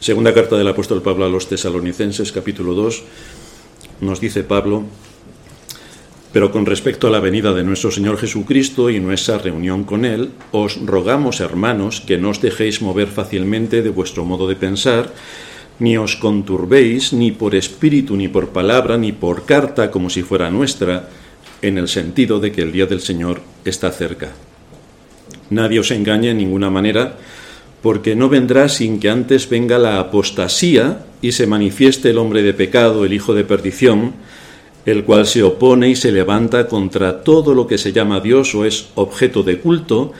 Segunda carta del apóstol Pablo a los tesalonicenses, capítulo 2, nos dice Pablo, pero con respecto a la venida de nuestro Señor Jesucristo y nuestra reunión con Él, os rogamos, hermanos, que no os dejéis mover fácilmente de vuestro modo de pensar, ni os conturbéis ni por espíritu, ni por palabra, ni por carta, como si fuera nuestra, en el sentido de que el día del Señor está cerca. Nadie os engañe en ninguna manera, porque no vendrá sin que antes venga la apostasía y se manifieste el hombre de pecado, el hijo de perdición, el cual se opone y se levanta contra todo lo que se llama Dios o es objeto de culto,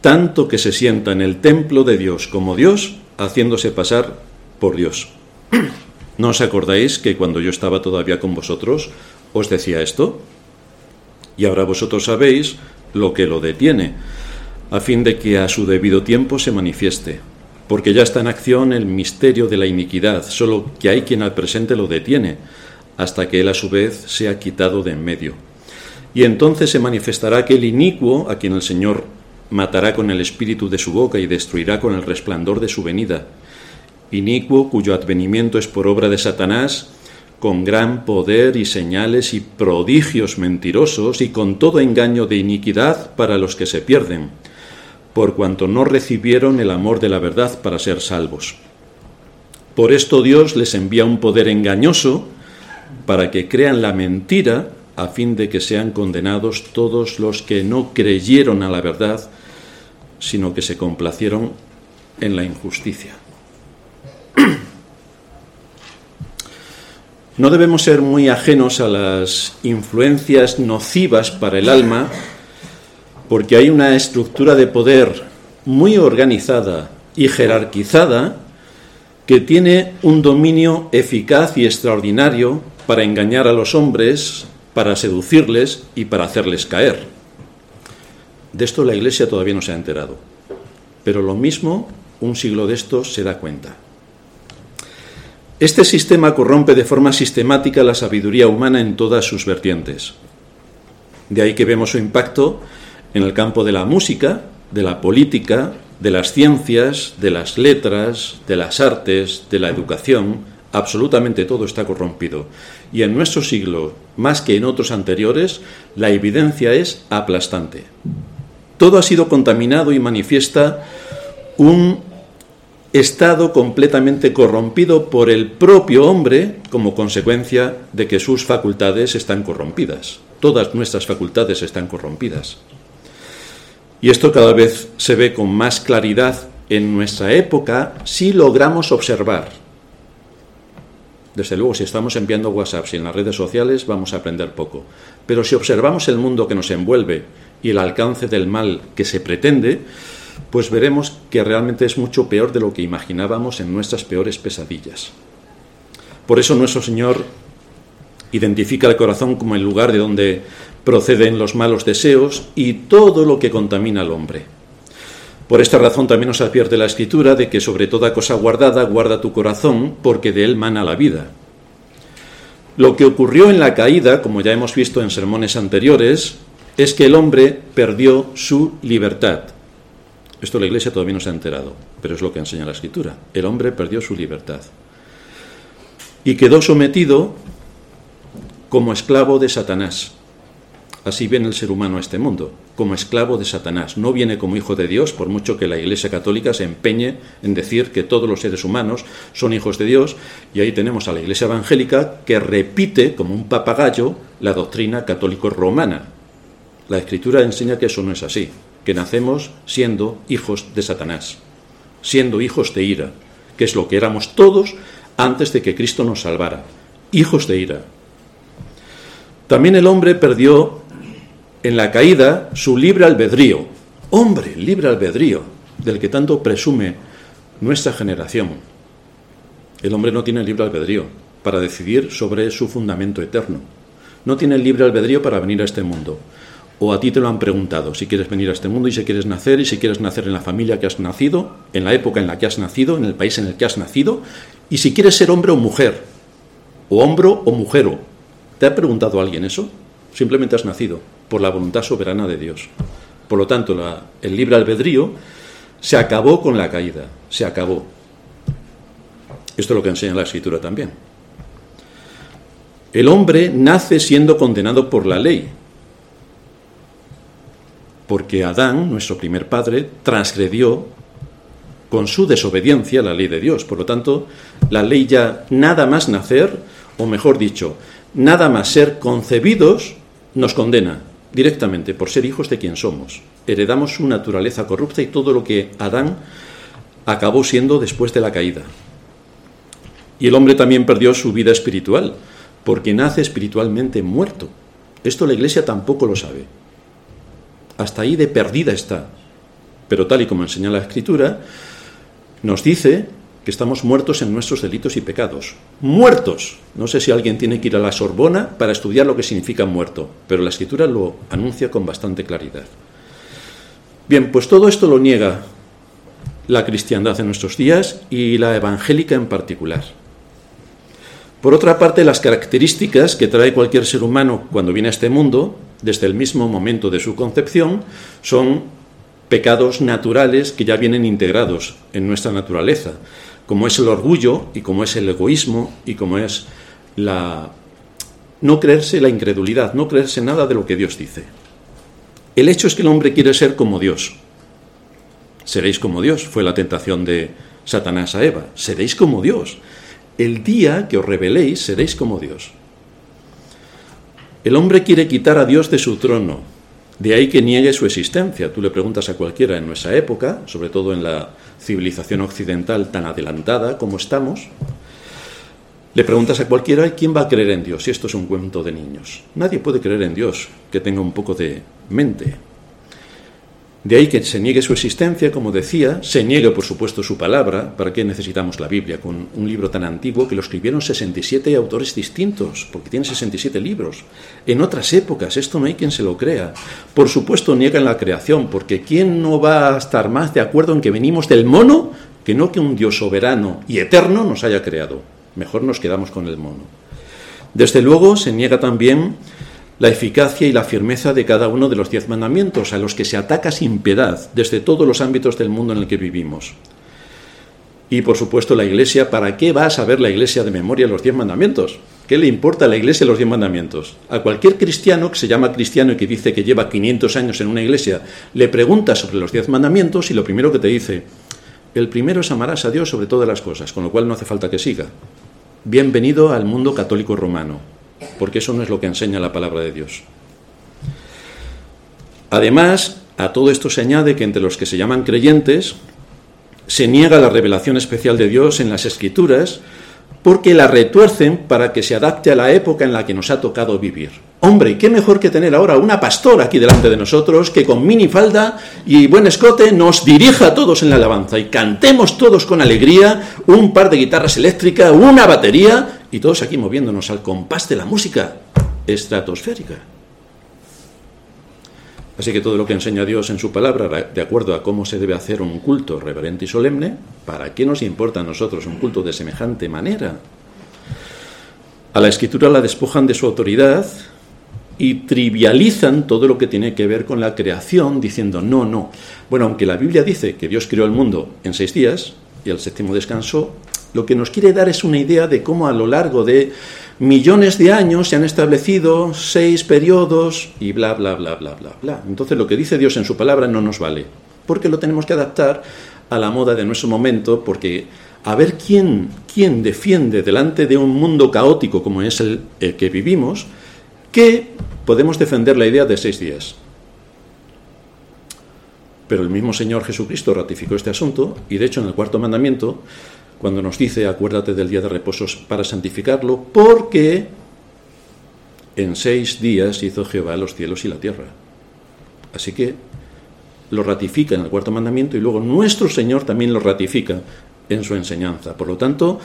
tanto que se sienta en el templo de Dios como Dios, haciéndose pasar por Dios. ¿No os acordáis que cuando yo estaba todavía con vosotros os decía esto? Y ahora vosotros sabéis lo que lo detiene a fin de que a su debido tiempo se manifieste, porque ya está en acción el misterio de la iniquidad, solo que hay quien al presente lo detiene, hasta que él a su vez sea quitado de en medio. Y entonces se manifestará aquel inicuo a quien el Señor matará con el espíritu de su boca y destruirá con el resplandor de su venida. Inicuo cuyo advenimiento es por obra de Satanás, con gran poder y señales y prodigios mentirosos y con todo engaño de iniquidad para los que se pierden por cuanto no recibieron el amor de la verdad para ser salvos. Por esto Dios les envía un poder engañoso para que crean la mentira a fin de que sean condenados todos los que no creyeron a la verdad, sino que se complacieron en la injusticia. No debemos ser muy ajenos a las influencias nocivas para el alma porque hay una estructura de poder muy organizada y jerarquizada que tiene un dominio eficaz y extraordinario para engañar a los hombres, para seducirles y para hacerles caer. De esto la Iglesia todavía no se ha enterado, pero lo mismo un siglo de esto se da cuenta. Este sistema corrompe de forma sistemática la sabiduría humana en todas sus vertientes. De ahí que vemos su impacto en el campo de la música, de la política, de las ciencias, de las letras, de las artes, de la educación, absolutamente todo está corrompido. Y en nuestro siglo, más que en otros anteriores, la evidencia es aplastante. Todo ha sido contaminado y manifiesta un estado completamente corrompido por el propio hombre como consecuencia de que sus facultades están corrompidas. Todas nuestras facultades están corrompidas. Y esto cada vez se ve con más claridad en nuestra época si logramos observar. Desde luego, si estamos enviando WhatsApp y en las redes sociales vamos a aprender poco. Pero si observamos el mundo que nos envuelve y el alcance del mal que se pretende, pues veremos que realmente es mucho peor de lo que imaginábamos en nuestras peores pesadillas. Por eso nuestro Señor identifica el corazón como el lugar de donde proceden los malos deseos y todo lo que contamina al hombre. Por esta razón también nos advierte la Escritura de que sobre toda cosa guardada guarda tu corazón, porque de él mana la vida. Lo que ocurrió en la caída, como ya hemos visto en sermones anteriores, es que el hombre perdió su libertad. Esto la Iglesia todavía no se ha enterado, pero es lo que enseña la Escritura. El hombre perdió su libertad. Y quedó sometido como esclavo de Satanás. Así viene el ser humano a este mundo, como esclavo de Satanás. No viene como hijo de Dios, por mucho que la Iglesia Católica se empeñe en decir que todos los seres humanos son hijos de Dios. Y ahí tenemos a la Iglesia Evangélica que repite como un papagayo la doctrina católico-romana. La Escritura enseña que eso no es así, que nacemos siendo hijos de Satanás, siendo hijos de ira, que es lo que éramos todos antes de que Cristo nos salvara, hijos de ira. También el hombre perdió en la caída su libre albedrío. Hombre, libre albedrío, del que tanto presume nuestra generación. El hombre no tiene libre albedrío para decidir sobre su fundamento eterno. No tiene libre albedrío para venir a este mundo. O a ti te lo han preguntado si quieres venir a este mundo y si quieres nacer y si quieres nacer en la familia que has nacido, en la época en la que has nacido, en el país en el que has nacido, y si quieres ser hombre o mujer, o hombre o mujero. ¿Te ha preguntado alguien eso? Simplemente has nacido por la voluntad soberana de Dios. Por lo tanto, el libre albedrío se acabó con la caída, se acabó. Esto es lo que enseña la escritura también. El hombre nace siendo condenado por la ley, porque Adán, nuestro primer padre, transgredió con su desobediencia la ley de Dios. Por lo tanto, la ley ya nada más nacer, o mejor dicho, nada más ser concebidos, nos condena directamente por ser hijos de quien somos. Heredamos su naturaleza corrupta y todo lo que Adán acabó siendo después de la caída. Y el hombre también perdió su vida espiritual, porque nace espiritualmente muerto. Esto la Iglesia tampoco lo sabe. Hasta ahí de perdida está. Pero tal y como enseña la Escritura, nos dice que estamos muertos en nuestros delitos y pecados. Muertos. No sé si alguien tiene que ir a la Sorbona para estudiar lo que significa muerto, pero la Escritura lo anuncia con bastante claridad. Bien, pues todo esto lo niega la cristiandad en nuestros días y la evangélica en particular. Por otra parte, las características que trae cualquier ser humano cuando viene a este mundo, desde el mismo momento de su concepción, son pecados naturales que ya vienen integrados en nuestra naturaleza, como es el orgullo y como es el egoísmo y como es la no creerse la incredulidad, no creerse nada de lo que Dios dice. El hecho es que el hombre quiere ser como Dios. Seréis como Dios, fue la tentación de Satanás a Eva. Seréis como Dios el día que os reveléis seréis como Dios. El hombre quiere quitar a Dios de su trono, de ahí que niegue su existencia. Tú le preguntas a cualquiera en nuestra época, sobre todo en la civilización occidental tan adelantada como estamos, le preguntas a cualquiera quién va a creer en Dios si esto es un cuento de niños. Nadie puede creer en Dios que tenga un poco de mente, de ahí que se niegue su existencia, como decía, se niegue, por supuesto, su palabra. ¿Para qué necesitamos la Biblia con un libro tan antiguo que lo escribieron 67 autores distintos? Porque tiene 67 libros. En otras épocas, esto no hay quien se lo crea. Por supuesto, niegan la creación, porque ¿quién no va a estar más de acuerdo en que venimos del mono que no que un Dios soberano y eterno nos haya creado? Mejor nos quedamos con el mono. Desde luego, se niega también la eficacia y la firmeza de cada uno de los diez mandamientos, a los que se ataca sin piedad desde todos los ámbitos del mundo en el que vivimos. Y por supuesto la Iglesia, ¿para qué va a saber la Iglesia de memoria los diez mandamientos? ¿Qué le importa a la Iglesia los diez mandamientos? A cualquier cristiano que se llama cristiano y que dice que lleva 500 años en una iglesia, le pregunta sobre los diez mandamientos y lo primero que te dice, el primero es amarás a Dios sobre todas las cosas, con lo cual no hace falta que siga. Bienvenido al mundo católico romano porque eso no es lo que enseña la palabra de Dios. Además, a todo esto se añade que entre los que se llaman creyentes se niega la revelación especial de Dios en las escrituras porque la retuercen para que se adapte a la época en la que nos ha tocado vivir. Hombre, qué mejor que tener ahora una pastora aquí delante de nosotros que con minifalda y buen escote nos dirija a todos en la alabanza y cantemos todos con alegría un par de guitarras eléctricas, una batería y todos aquí moviéndonos al compás de la música estratosférica. Así que todo lo que enseña Dios en su palabra, de acuerdo a cómo se debe hacer un culto reverente y solemne, ¿para qué nos importa a nosotros un culto de semejante manera? A la escritura la despojan de su autoridad y trivializan todo lo que tiene que ver con la creación, diciendo, no, no. Bueno, aunque la Biblia dice que Dios creó el mundo en seis días y al séptimo descansó, lo que nos quiere dar es una idea de cómo a lo largo de millones de años se han establecido seis periodos y bla, bla, bla, bla, bla, bla. Entonces lo que dice Dios en su palabra no nos vale, porque lo tenemos que adaptar a la moda de nuestro momento, porque a ver quién, quién defiende delante de un mundo caótico como es el, el que vivimos, que podemos defender la idea de seis días. Pero el mismo Señor Jesucristo ratificó este asunto y de hecho en el cuarto mandamiento cuando nos dice acuérdate del día de reposo para santificarlo, porque en seis días hizo Jehová los cielos y la tierra. Así que lo ratifica en el cuarto mandamiento y luego nuestro Señor también lo ratifica en su enseñanza. Por lo tanto,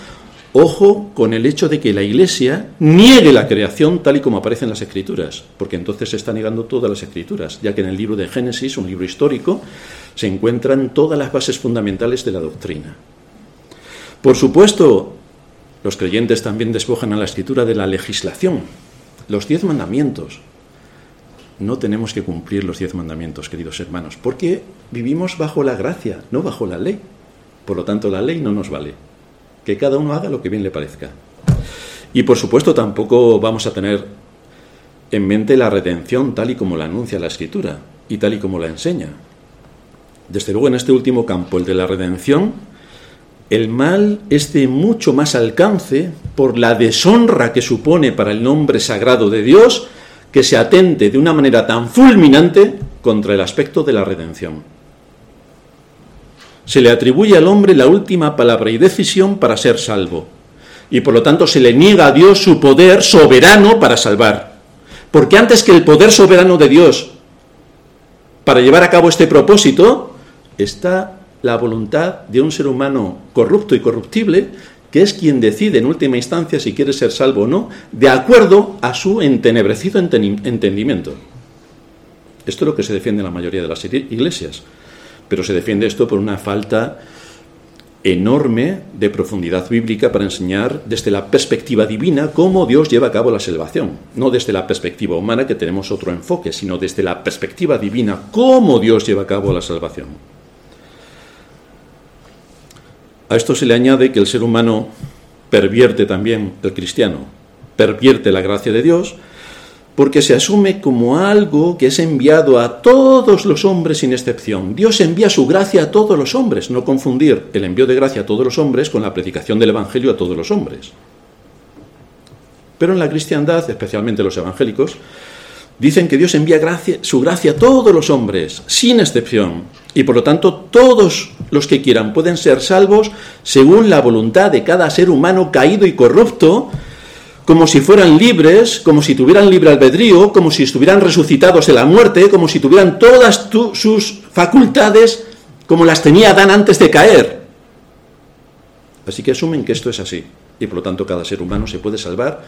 ojo con el hecho de que la Iglesia niegue la creación tal y como aparece en las Escrituras, porque entonces se está negando todas las Escrituras, ya que en el libro de Génesis, un libro histórico, se encuentran todas las bases fundamentales de la doctrina. Por supuesto, los creyentes también despojan a la escritura de la legislación, los diez mandamientos. No tenemos que cumplir los diez mandamientos, queridos hermanos, porque vivimos bajo la gracia, no bajo la ley. Por lo tanto, la ley no nos vale. que cada uno haga lo que bien le parezca. Y por supuesto tampoco vamos a tener en mente la redención tal y como la anuncia la Escritura y tal y como la enseña. Desde luego en este último campo, el de la redención, el mal es de mucho más alcance por la deshonra que supone para el nombre sagrado de Dios que se atente de una manera tan fulminante contra el aspecto de la redención. Se le atribuye al hombre la última palabra y decisión para ser salvo y por lo tanto se le niega a Dios su poder soberano para salvar. Porque antes que el poder soberano de Dios para llevar a cabo este propósito está la voluntad de un ser humano corrupto y corruptible, que es quien decide en última instancia si quiere ser salvo o no, de acuerdo a su entenebrecido entendimiento. Esto es lo que se defiende en la mayoría de las iglesias, pero se defiende esto por una falta enorme de profundidad bíblica para enseñar desde la perspectiva divina cómo Dios lleva a cabo la salvación. No desde la perspectiva humana, que tenemos otro enfoque, sino desde la perspectiva divina, cómo Dios lleva a cabo la salvación. A esto se le añade que el ser humano pervierte también el cristiano, pervierte la gracia de Dios, porque se asume como algo que es enviado a todos los hombres sin excepción. Dios envía su gracia a todos los hombres, no confundir el envío de gracia a todos los hombres con la predicación del Evangelio a todos los hombres. Pero en la cristiandad, especialmente los evangélicos, dicen que Dios envía su gracia a todos los hombres, sin excepción, y por lo tanto todos los que quieran pueden ser salvos según la voluntad de cada ser humano caído y corrupto, como si fueran libres, como si tuvieran libre albedrío, como si estuvieran resucitados de la muerte, como si tuvieran todas sus facultades como las tenía Adán antes de caer. Así que asumen que esto es así, y por lo tanto cada ser humano se puede salvar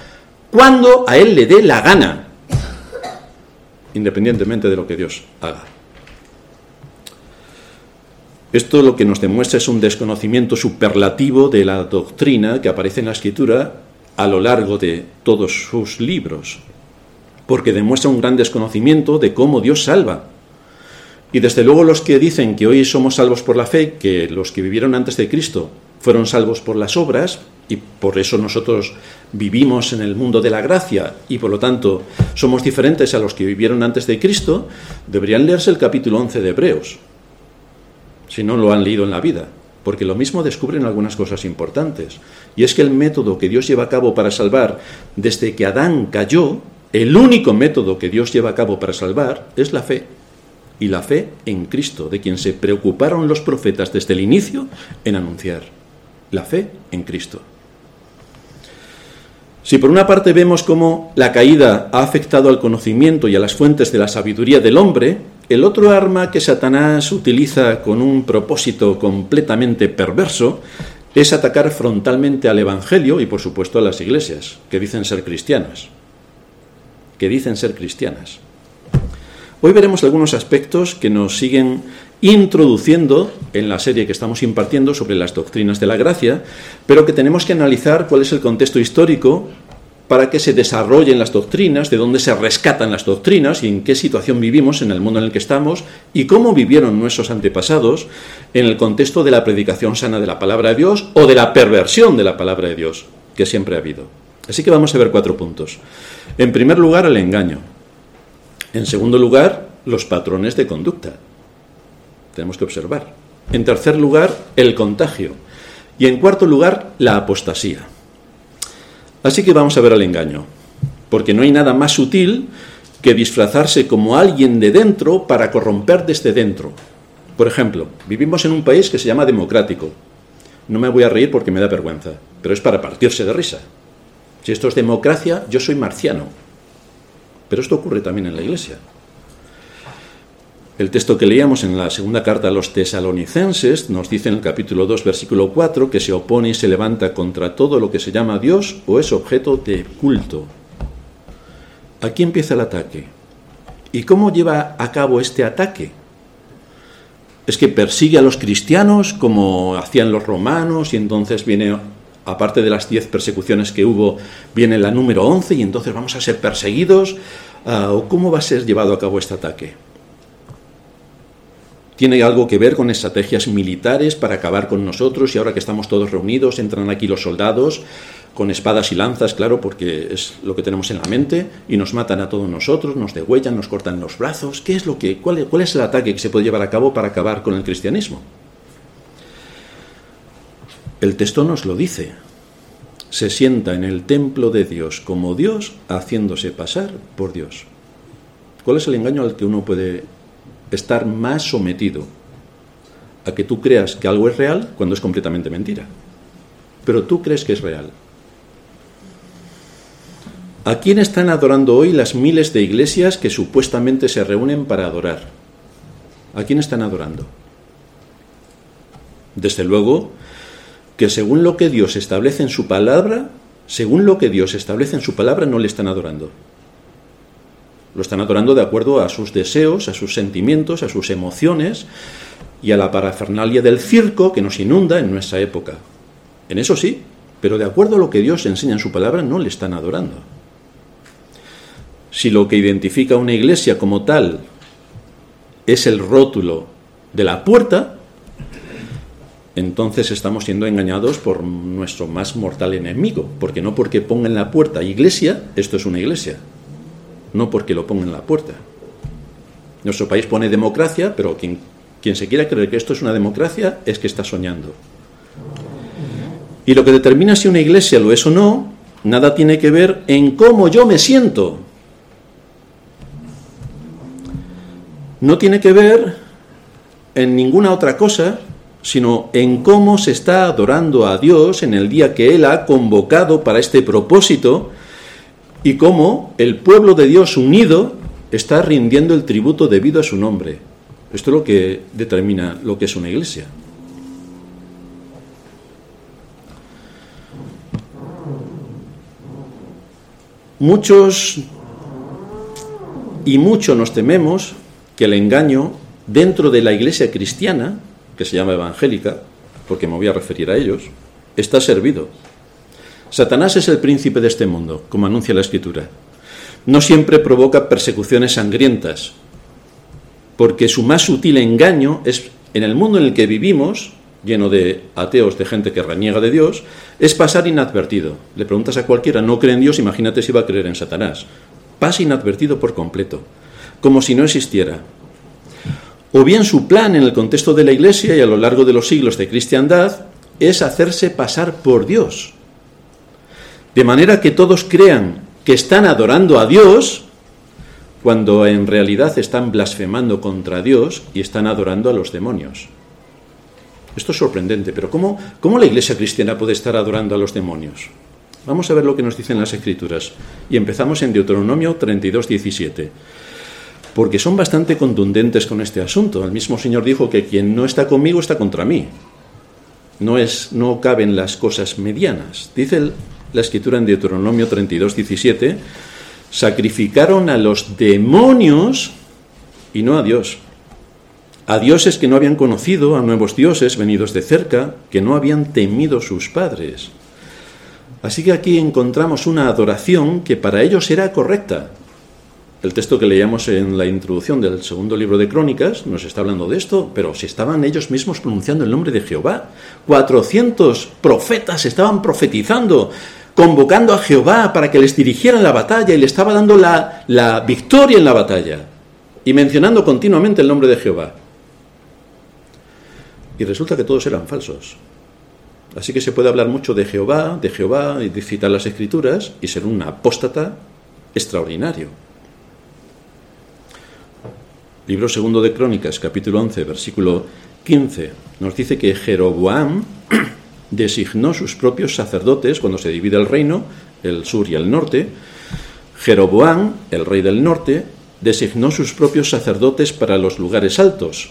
cuando a él le dé la gana, independientemente de lo que Dios haga. Esto lo que nos demuestra es un desconocimiento superlativo de la doctrina que aparece en la escritura a lo largo de todos sus libros, porque demuestra un gran desconocimiento de cómo Dios salva. Y desde luego los que dicen que hoy somos salvos por la fe, que los que vivieron antes de Cristo fueron salvos por las obras, y por eso nosotros vivimos en el mundo de la gracia y por lo tanto somos diferentes a los que vivieron antes de Cristo, deberían leerse el capítulo 11 de Hebreos, si no lo han leído en la vida porque lo mismo descubren algunas cosas importantes. Y es que el método que Dios lleva a cabo para salvar desde que Adán cayó, el único método que Dios lleva a cabo para salvar es la fe. Y la fe en Cristo, de quien se preocuparon los profetas desde el inicio en anunciar. La fe en Cristo. Si por una parte vemos cómo la caída ha afectado al conocimiento y a las fuentes de la sabiduría del hombre, el otro arma que Satanás utiliza con un propósito completamente perverso es atacar frontalmente al Evangelio y por supuesto a las iglesias, que dicen ser cristianas. Que dicen ser cristianas. Hoy veremos algunos aspectos que nos siguen introduciendo en la serie que estamos impartiendo sobre las doctrinas de la gracia, pero que tenemos que analizar cuál es el contexto histórico para que se desarrollen las doctrinas, de dónde se rescatan las doctrinas y en qué situación vivimos en el mundo en el que estamos y cómo vivieron nuestros antepasados en el contexto de la predicación sana de la palabra de Dios o de la perversión de la palabra de Dios, que siempre ha habido. Así que vamos a ver cuatro puntos. En primer lugar, el engaño. En segundo lugar, los patrones de conducta. Tenemos que observar. En tercer lugar, el contagio. Y en cuarto lugar, la apostasía. Así que vamos a ver al engaño, porque no hay nada más sutil que disfrazarse como alguien de dentro para corromper desde dentro. Por ejemplo, vivimos en un país que se llama democrático. No me voy a reír porque me da vergüenza, pero es para partirse de risa. Si esto es democracia, yo soy marciano. Pero esto ocurre también en la iglesia. El texto que leíamos en la segunda carta a los tesalonicenses nos dice en el capítulo 2, versículo 4, que se opone y se levanta contra todo lo que se llama Dios o es objeto de culto. Aquí empieza el ataque. ¿Y cómo lleva a cabo este ataque? Es que persigue a los cristianos como hacían los romanos y entonces viene, aparte de las diez persecuciones que hubo, viene la número once y entonces vamos a ser perseguidos. Ah, ¿O cómo va a ser llevado a cabo este ataque? Tiene algo que ver con estrategias militares para acabar con nosotros y ahora que estamos todos reunidos entran aquí los soldados con espadas y lanzas, claro, porque es lo que tenemos en la mente, y nos matan a todos nosotros, nos degüellan, nos cortan los brazos. ¿Qué es lo que, cuál, cuál es el ataque que se puede llevar a cabo para acabar con el cristianismo? El texto nos lo dice. Se sienta en el templo de Dios como Dios, haciéndose pasar por Dios. ¿Cuál es el engaño al que uno puede estar más sometido? A que tú creas que algo es real cuando es completamente mentira. Pero tú crees que es real. ¿A quién están adorando hoy las miles de iglesias que supuestamente se reúnen para adorar? ¿A quién están adorando? Desde luego, que según lo que Dios establece en su palabra, según lo que Dios establece en su palabra, no le están adorando. Lo están adorando de acuerdo a sus deseos, a sus sentimientos, a sus emociones y a la parafernalia del circo que nos inunda en nuestra época. En eso sí, pero de acuerdo a lo que Dios enseña en su palabra, no le están adorando. Si lo que identifica una iglesia como tal es el rótulo de la puerta, entonces estamos siendo engañados por nuestro más mortal enemigo, porque no porque ponga en la puerta iglesia, esto es una iglesia, no porque lo ponga en la puerta. Nuestro país pone democracia, pero quien, quien se quiera creer que esto es una democracia es que está soñando. Y lo que determina si una iglesia lo es o no, nada tiene que ver en cómo yo me siento. No tiene que ver en ninguna otra cosa sino en cómo se está adorando a Dios en el día que Él ha convocado para este propósito y cómo el pueblo de Dios unido está rindiendo el tributo debido a su nombre. Esto es lo que determina lo que es una iglesia. Muchos y mucho nos tememos que el engaño dentro de la iglesia cristiana que se llama evangélica, porque me voy a referir a ellos, está servido. Satanás es el príncipe de este mundo, como anuncia la Escritura. No siempre provoca persecuciones sangrientas, porque su más sutil engaño es, en el mundo en el que vivimos, lleno de ateos, de gente que reniega de Dios, es pasar inadvertido. Le preguntas a cualquiera, no cree en Dios, imagínate si va a creer en Satanás. Pasa inadvertido por completo, como si no existiera o bien su plan en el contexto de la Iglesia y a lo largo de los siglos de cristiandad es hacerse pasar por Dios. De manera que todos crean que están adorando a Dios cuando en realidad están blasfemando contra Dios y están adorando a los demonios. Esto es sorprendente, pero ¿cómo, ¿cómo la iglesia cristiana puede estar adorando a los demonios? Vamos a ver lo que nos dicen las escrituras. Y empezamos en Deuteronomio 32, 17 porque son bastante contundentes con este asunto. El mismo Señor dijo que quien no está conmigo está contra mí. No, es, no caben las cosas medianas. Dice la escritura en Deuteronomio 32, 17, sacrificaron a los demonios y no a Dios. A dioses que no habían conocido, a nuevos dioses venidos de cerca, que no habían temido sus padres. Así que aquí encontramos una adoración que para ellos era correcta, el texto que leíamos en la introducción del segundo libro de Crónicas nos está hablando de esto, pero si estaban ellos mismos pronunciando el nombre de Jehová. 400 profetas estaban profetizando, convocando a Jehová para que les dirigiera la batalla y le estaba dando la, la victoria en la batalla y mencionando continuamente el nombre de Jehová. Y resulta que todos eran falsos. Así que se puede hablar mucho de Jehová, de Jehová, y de citar las escrituras y ser un apóstata extraordinario. Libro segundo de Crónicas, capítulo 11, versículo 15, nos dice que Jeroboam designó sus propios sacerdotes cuando se divide el reino, el sur y el norte. Jeroboam, el rey del norte, designó sus propios sacerdotes para los lugares altos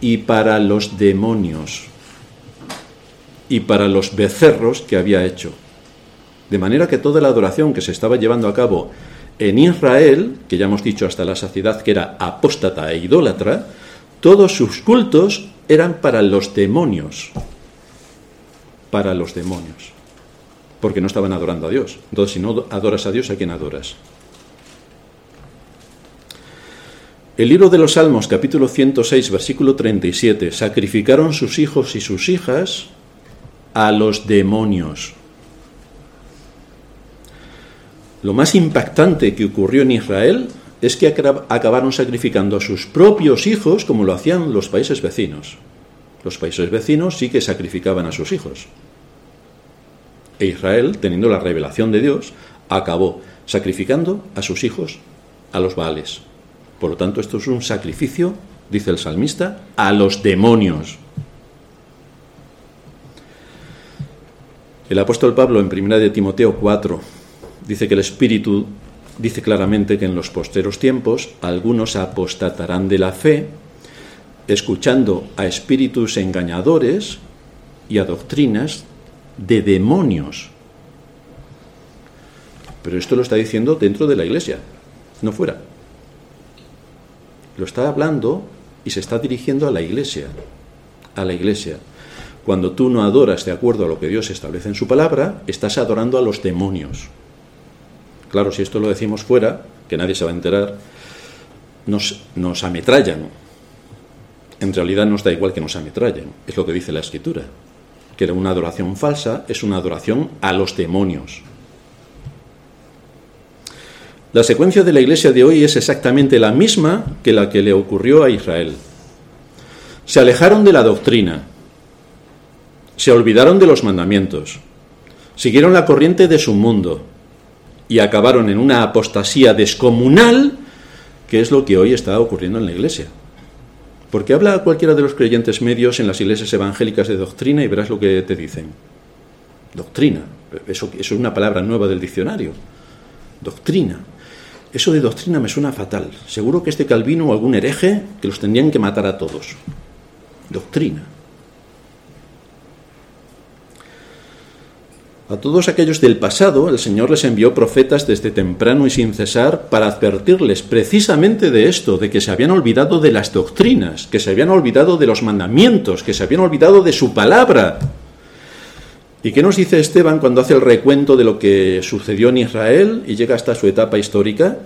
y para los demonios y para los becerros que había hecho. De manera que toda la adoración que se estaba llevando a cabo en Israel, que ya hemos dicho hasta la saciedad que era apóstata e idólatra, todos sus cultos eran para los demonios. Para los demonios. Porque no estaban adorando a Dios. Entonces, si no adoras a Dios, ¿a quién adoras? El libro de los Salmos, capítulo 106, versículo 37, sacrificaron sus hijos y sus hijas a los demonios. Lo más impactante que ocurrió en Israel es que acabaron sacrificando a sus propios hijos como lo hacían los países vecinos. Los países vecinos sí que sacrificaban a sus hijos. E Israel, teniendo la revelación de Dios, acabó sacrificando a sus hijos a los Baales. Por lo tanto, esto es un sacrificio, dice el salmista, a los demonios. El apóstol Pablo en 1 de Timoteo 4 dice que el Espíritu dice claramente que en los posteros tiempos algunos apostatarán de la fe, escuchando a espíritus engañadores y a doctrinas de demonios. Pero esto lo está diciendo dentro de la iglesia, no fuera. Lo está hablando y se está dirigiendo a la iglesia, a la iglesia. Cuando tú no adoras de acuerdo a lo que Dios establece en su palabra, estás adorando a los demonios. Claro, si esto lo decimos fuera, que nadie se va a enterar, nos, nos ametrallan. En realidad nos da igual que nos ametrallen, es lo que dice la Escritura. Que una adoración falsa es una adoración a los demonios. La secuencia de la iglesia de hoy es exactamente la misma que la que le ocurrió a Israel. Se alejaron de la doctrina, se olvidaron de los mandamientos, siguieron la corriente de su mundo, y acabaron en una apostasía descomunal, que es lo que hoy está ocurriendo en la Iglesia. Porque habla a cualquiera de los creyentes medios en las iglesias evangélicas de doctrina y verás lo que te dicen. Doctrina, eso, eso es una palabra nueva del diccionario. Doctrina. Eso de doctrina me suena fatal. Seguro que este Calvino o algún hereje que los tendrían que matar a todos. Doctrina. A todos aquellos del pasado, el Señor les envió profetas desde temprano y sin cesar para advertirles precisamente de esto, de que se habían olvidado de las doctrinas, que se habían olvidado de los mandamientos, que se habían olvidado de su palabra. ¿Y qué nos dice Esteban cuando hace el recuento de lo que sucedió en Israel y llega hasta su etapa histórica?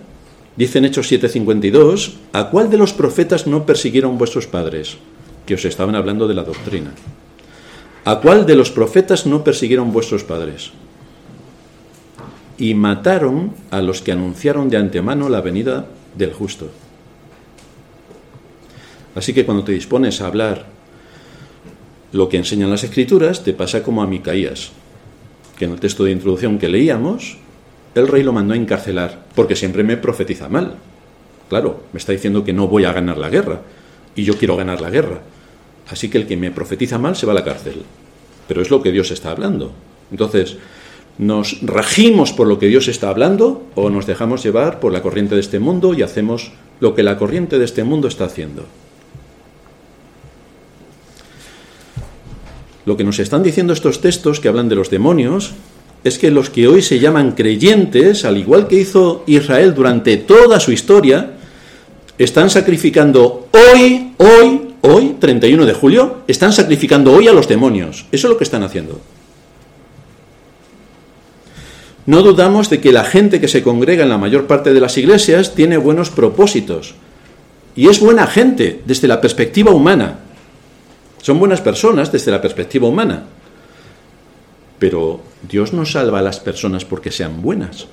Dice en Hechos 7:52, ¿a cuál de los profetas no persiguieron vuestros padres? Que os estaban hablando de la doctrina. ¿A cuál de los profetas no persiguieron vuestros padres? Y mataron a los que anunciaron de antemano la venida del justo. Así que cuando te dispones a hablar lo que enseñan las escrituras, te pasa como a Micaías, que en el texto de introducción que leíamos, el rey lo mandó a encarcelar, porque siempre me profetiza mal. Claro, me está diciendo que no voy a ganar la guerra, y yo quiero ganar la guerra. Así que el que me profetiza mal se va a la cárcel. Pero es lo que Dios está hablando. Entonces, ¿nos regimos por lo que Dios está hablando o nos dejamos llevar por la corriente de este mundo y hacemos lo que la corriente de este mundo está haciendo? Lo que nos están diciendo estos textos que hablan de los demonios es que los que hoy se llaman creyentes, al igual que hizo Israel durante toda su historia, están sacrificando hoy, hoy, hoy, 31 de julio, están sacrificando hoy a los demonios. Eso es lo que están haciendo. No dudamos de que la gente que se congrega en la mayor parte de las iglesias tiene buenos propósitos. Y es buena gente desde la perspectiva humana. Son buenas personas desde la perspectiva humana. Pero Dios no salva a las personas porque sean buenas,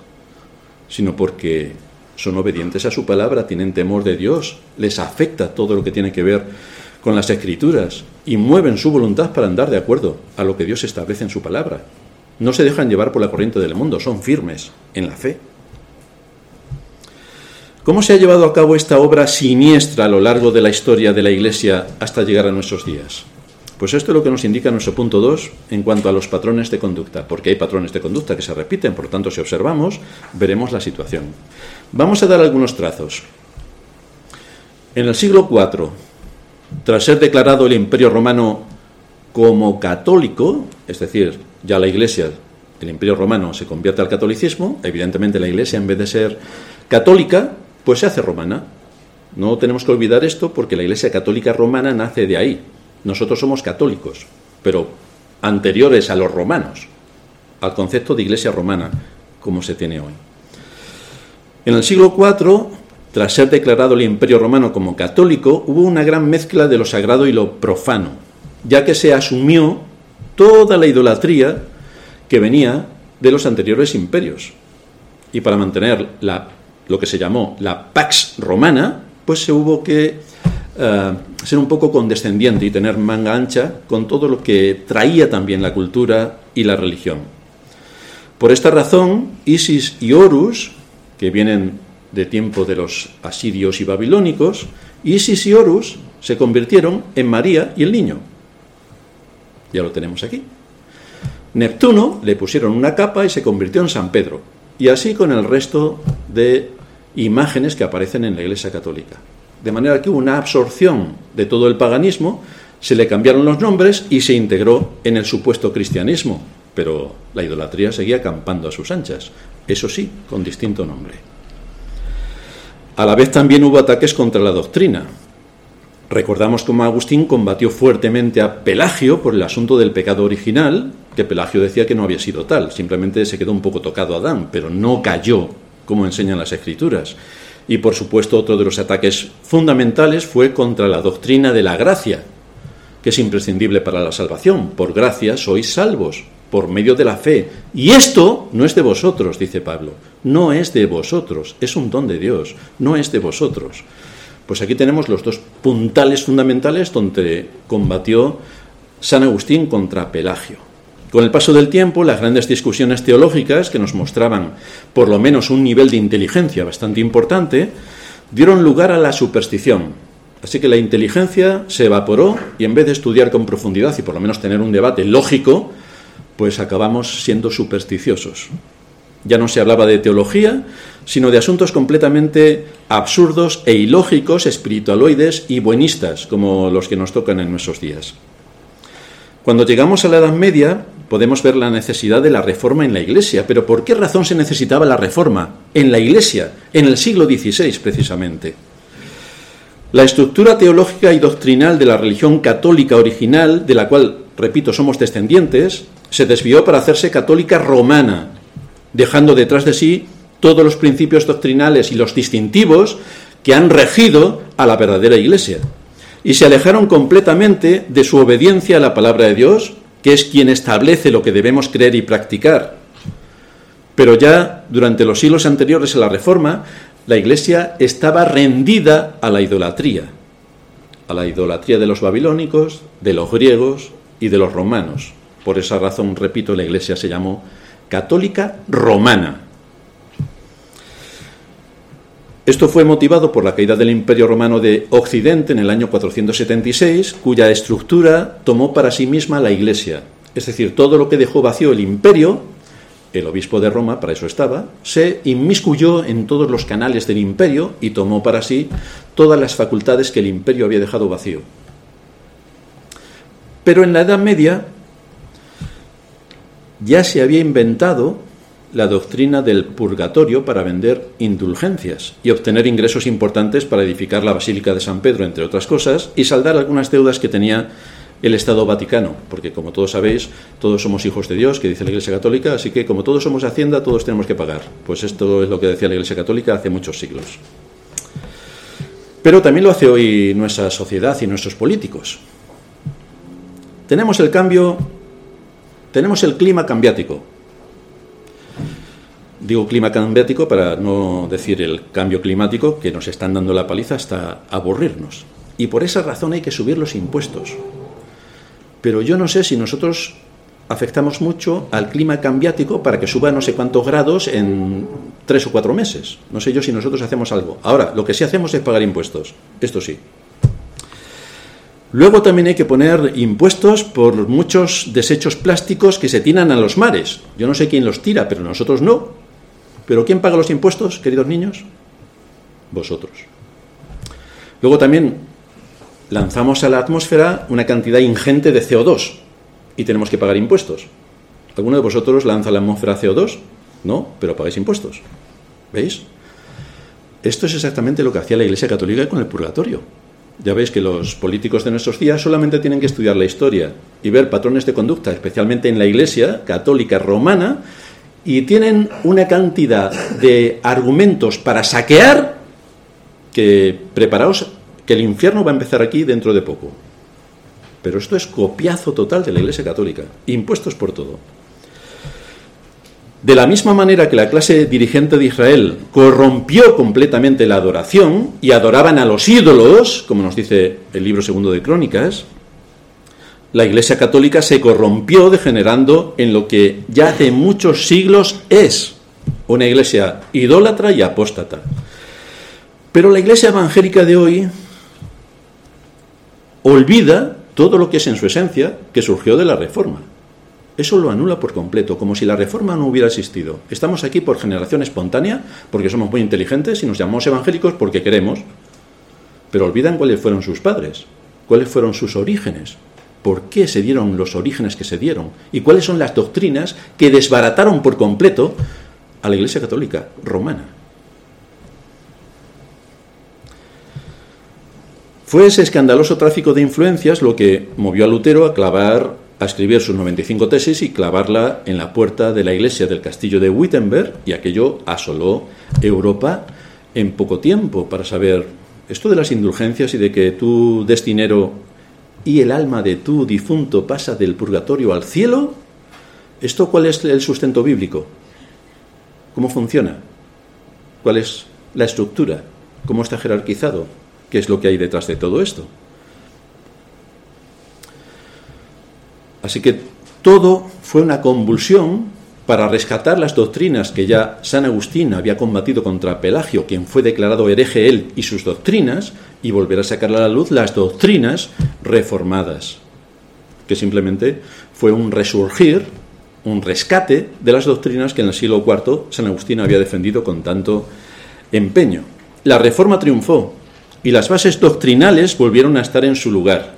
sino porque son obedientes a su palabra, tienen temor de Dios, les afecta todo lo que tiene que ver con las escrituras y mueven su voluntad para andar de acuerdo a lo que Dios establece en su palabra. No se dejan llevar por la corriente del mundo, son firmes en la fe. ¿Cómo se ha llevado a cabo esta obra siniestra a lo largo de la historia de la Iglesia hasta llegar a nuestros días? Pues esto es lo que nos indica nuestro punto 2 en cuanto a los patrones de conducta, porque hay patrones de conducta que se repiten, por lo tanto, si observamos, veremos la situación. Vamos a dar algunos trazos. En el siglo IV, tras ser declarado el Imperio Romano como católico, es decir, ya la Iglesia, el Imperio Romano se convierte al catolicismo, evidentemente la Iglesia en vez de ser católica, pues se hace romana. No tenemos que olvidar esto porque la Iglesia católica romana nace de ahí, nosotros somos católicos, pero anteriores a los romanos, al concepto de iglesia romana como se tiene hoy. En el siglo IV, tras ser declarado el Imperio Romano como católico, hubo una gran mezcla de lo sagrado y lo profano, ya que se asumió toda la idolatría que venía de los anteriores imperios. Y para mantener la, lo que se llamó la Pax Romana, pues se hubo que eh, ser un poco condescendiente y tener manga ancha con todo lo que traía también la cultura y la religión. Por esta razón, Isis y Horus, que vienen de tiempo de los asirios y babilónicos, Isis y Horus se convirtieron en María y el niño. Ya lo tenemos aquí. Neptuno le pusieron una capa y se convirtió en San Pedro. Y así con el resto de imágenes que aparecen en la Iglesia Católica. De manera que hubo una absorción de todo el paganismo, se le cambiaron los nombres y se integró en el supuesto cristianismo. Pero la idolatría seguía acampando a sus anchas. Eso sí, con distinto nombre. A la vez también hubo ataques contra la doctrina. Recordamos cómo Agustín combatió fuertemente a Pelagio por el asunto del pecado original, que Pelagio decía que no había sido tal, simplemente se quedó un poco tocado a Adán, pero no cayó, como enseñan las escrituras. Y por supuesto otro de los ataques fundamentales fue contra la doctrina de la gracia, que es imprescindible para la salvación. Por gracia sois salvos, por medio de la fe. Y esto no es de vosotros, dice Pablo, no es de vosotros, es un don de Dios, no es de vosotros. Pues aquí tenemos los dos puntales fundamentales donde combatió San Agustín contra Pelagio. Con el paso del tiempo, las grandes discusiones teológicas, que nos mostraban por lo menos un nivel de inteligencia bastante importante, dieron lugar a la superstición. Así que la inteligencia se evaporó y en vez de estudiar con profundidad y por lo menos tener un debate lógico, pues acabamos siendo supersticiosos. Ya no se hablaba de teología, sino de asuntos completamente absurdos e ilógicos, espiritualoides y buenistas, como los que nos tocan en nuestros días. Cuando llegamos a la Edad Media, podemos ver la necesidad de la reforma en la Iglesia. Pero ¿por qué razón se necesitaba la reforma en la Iglesia, en el siglo XVI precisamente? La estructura teológica y doctrinal de la religión católica original, de la cual, repito, somos descendientes, se desvió para hacerse católica romana, dejando detrás de sí todos los principios doctrinales y los distintivos que han regido a la verdadera Iglesia. Y se alejaron completamente de su obediencia a la palabra de Dios, que es quien establece lo que debemos creer y practicar. Pero ya durante los siglos anteriores a la Reforma, la Iglesia estaba rendida a la idolatría, a la idolatría de los babilónicos, de los griegos y de los romanos. Por esa razón, repito, la Iglesia se llamó católica romana. Esto fue motivado por la caída del Imperio Romano de Occidente en el año 476, cuya estructura tomó para sí misma la Iglesia. Es decir, todo lo que dejó vacío el imperio, el obispo de Roma, para eso estaba, se inmiscuyó en todos los canales del imperio y tomó para sí todas las facultades que el imperio había dejado vacío. Pero en la Edad Media ya se había inventado la doctrina del purgatorio para vender indulgencias y obtener ingresos importantes para edificar la Basílica de San Pedro, entre otras cosas, y saldar algunas deudas que tenía el Estado Vaticano, porque como todos sabéis, todos somos hijos de Dios, que dice la Iglesia Católica, así que como todos somos Hacienda, todos tenemos que pagar. Pues esto es lo que decía la Iglesia Católica hace muchos siglos. Pero también lo hace hoy nuestra sociedad y nuestros políticos. Tenemos el cambio tenemos el clima cambiático. Digo clima cambiático para no decir el cambio climático que nos están dando la paliza hasta aburrirnos. Y por esa razón hay que subir los impuestos. Pero yo no sé si nosotros afectamos mucho al clima cambiático para que suba no sé cuántos grados en tres o cuatro meses. No sé yo si nosotros hacemos algo. Ahora, lo que sí hacemos es pagar impuestos. Esto sí. Luego también hay que poner impuestos por muchos desechos plásticos que se tiran a los mares. Yo no sé quién los tira, pero nosotros no. ¿Pero quién paga los impuestos, queridos niños? Vosotros. Luego también lanzamos a la atmósfera una cantidad ingente de CO2 y tenemos que pagar impuestos. ¿Alguno de vosotros lanza a la atmósfera CO2? No, pero pagáis impuestos. ¿Veis? Esto es exactamente lo que hacía la Iglesia Católica con el purgatorio. Ya veis que los políticos de nuestros días solamente tienen que estudiar la historia y ver patrones de conducta, especialmente en la Iglesia católica romana, y tienen una cantidad de argumentos para saquear que preparaos, que el infierno va a empezar aquí dentro de poco. Pero esto es copiazo total de la Iglesia Católica, impuestos por todo. De la misma manera que la clase dirigente de Israel corrompió completamente la adoración y adoraban a los ídolos, como nos dice el libro segundo de Crónicas, la Iglesia Católica se corrompió degenerando en lo que ya hace muchos siglos es una iglesia idólatra y apóstata. Pero la iglesia evangélica de hoy olvida todo lo que es en su esencia, que surgió de la Reforma. Eso lo anula por completo, como si la Reforma no hubiera existido. Estamos aquí por generación espontánea, porque somos muy inteligentes y nos llamamos evangélicos porque queremos, pero olvidan cuáles fueron sus padres, cuáles fueron sus orígenes, por qué se dieron los orígenes que se dieron y cuáles son las doctrinas que desbarataron por completo a la Iglesia Católica romana. Fue ese escandaloso tráfico de influencias lo que movió a Lutero a clavar, a escribir sus 95 tesis y clavarla en la puerta de la iglesia del castillo de Wittenberg, y aquello asoló Europa en poco tiempo para saber esto de las indulgencias y de que tu des dinero y el alma de tu difunto pasa del purgatorio al cielo, ¿esto cuál es el sustento bíblico? ¿Cómo funciona? ¿Cuál es la estructura? ¿Cómo está jerarquizado? qué es lo que hay detrás de todo esto. Así que todo fue una convulsión para rescatar las doctrinas que ya San Agustín había combatido contra Pelagio, quien fue declarado hereje él y sus doctrinas, y volver a sacar a la luz las doctrinas reformadas, que simplemente fue un resurgir, un rescate de las doctrinas que en el siglo IV San Agustín había defendido con tanto empeño. La reforma triunfó, y las bases doctrinales volvieron a estar en su lugar,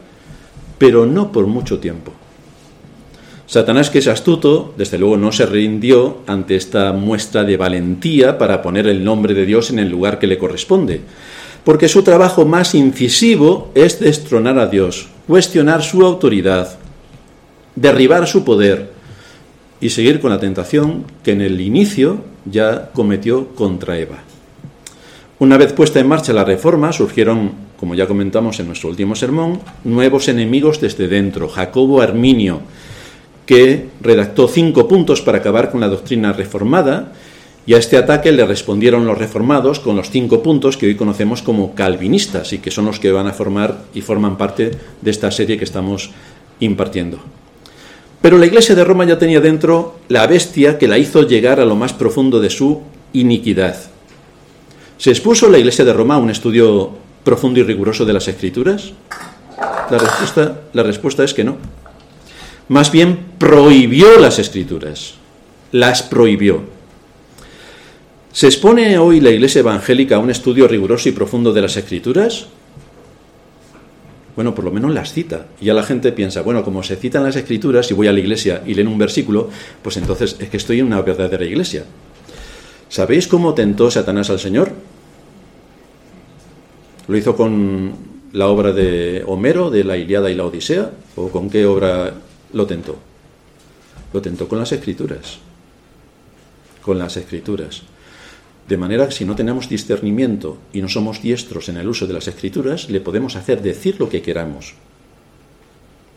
pero no por mucho tiempo. Satanás, que es astuto, desde luego no se rindió ante esta muestra de valentía para poner el nombre de Dios en el lugar que le corresponde, porque su trabajo más incisivo es destronar a Dios, cuestionar su autoridad, derribar su poder y seguir con la tentación que en el inicio ya cometió contra Eva. Una vez puesta en marcha la reforma, surgieron, como ya comentamos en nuestro último sermón, nuevos enemigos desde dentro. Jacobo Arminio, que redactó cinco puntos para acabar con la doctrina reformada, y a este ataque le respondieron los reformados con los cinco puntos que hoy conocemos como calvinistas y que son los que van a formar y forman parte de esta serie que estamos impartiendo. Pero la Iglesia de Roma ya tenía dentro la bestia que la hizo llegar a lo más profundo de su iniquidad. ¿Se expuso la Iglesia de Roma a un estudio profundo y riguroso de las Escrituras? La respuesta, la respuesta es que no. Más bien prohibió las Escrituras. Las prohibió. ¿Se expone hoy la Iglesia evangélica a un estudio riguroso y profundo de las Escrituras? Bueno, por lo menos las cita. Y ya la gente piensa, bueno, como se citan las Escrituras y voy a la iglesia y leen un versículo, pues entonces es que estoy en una verdadera iglesia. ¿Sabéis cómo tentó Satanás al Señor? ¿Lo hizo con la obra de Homero, de la Iliada y la Odisea? ¿O con qué obra lo tentó? Lo tentó con las escrituras. Con las escrituras. De manera que si no tenemos discernimiento y no somos diestros en el uso de las escrituras, le podemos hacer decir lo que queramos.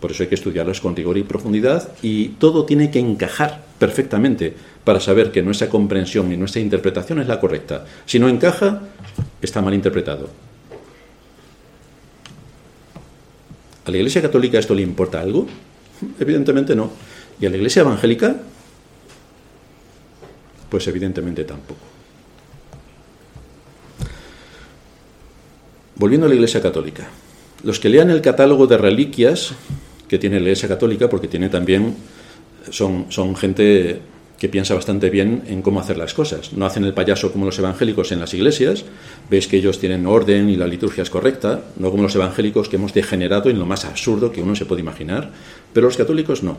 Por eso hay que estudiarlas con rigor y profundidad y todo tiene que encajar perfectamente para saber que nuestra comprensión y nuestra interpretación es la correcta. Si no encaja, está mal interpretado. ¿A la Iglesia Católica esto le importa algo? Evidentemente no. ¿Y a la Iglesia Evangélica? Pues evidentemente tampoco. Volviendo a la Iglesia Católica. Los que lean el catálogo de reliquias que tiene la Iglesia Católica, porque tiene también, son, son gente que piensa bastante bien en cómo hacer las cosas. No hacen el payaso como los evangélicos en las iglesias, veis que ellos tienen orden y la liturgia es correcta, no como los evangélicos que hemos degenerado en lo más absurdo que uno se puede imaginar, pero los católicos no.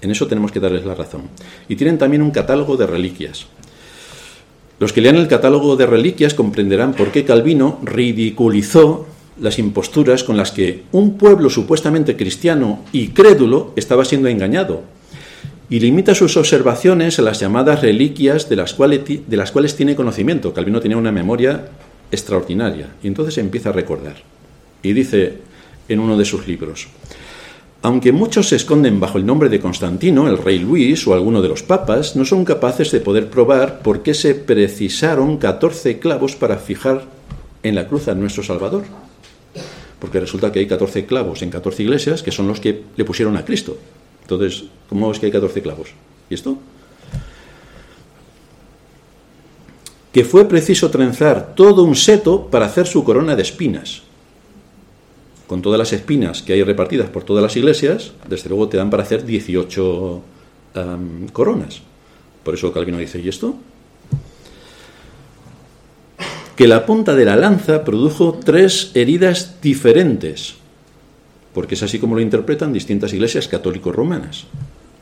En eso tenemos que darles la razón. Y tienen también un catálogo de reliquias. Los que lean el catálogo de reliquias comprenderán por qué Calvino ridiculizó las imposturas con las que un pueblo supuestamente cristiano y crédulo estaba siendo engañado y limita sus observaciones a las llamadas reliquias de las cuales, de las cuales tiene conocimiento. Calvino tenía una memoria extraordinaria. Y entonces empieza a recordar. Y dice en uno de sus libros, aunque muchos se esconden bajo el nombre de Constantino, el rey Luis o alguno de los papas, no son capaces de poder probar por qué se precisaron 14 clavos para fijar en la cruz a nuestro Salvador. Porque resulta que hay 14 clavos en 14 iglesias que son los que le pusieron a Cristo. Entonces, ¿cómo es que hay 14 clavos? ¿Y esto? Que fue preciso trenzar todo un seto para hacer su corona de espinas con todas las espinas que hay repartidas por todas las iglesias, desde luego te dan para hacer 18 coronas. Por eso Calvino dice, ¿y esto? Que la punta de la lanza produjo tres heridas diferentes, porque es así como lo interpretan distintas iglesias católicos romanas.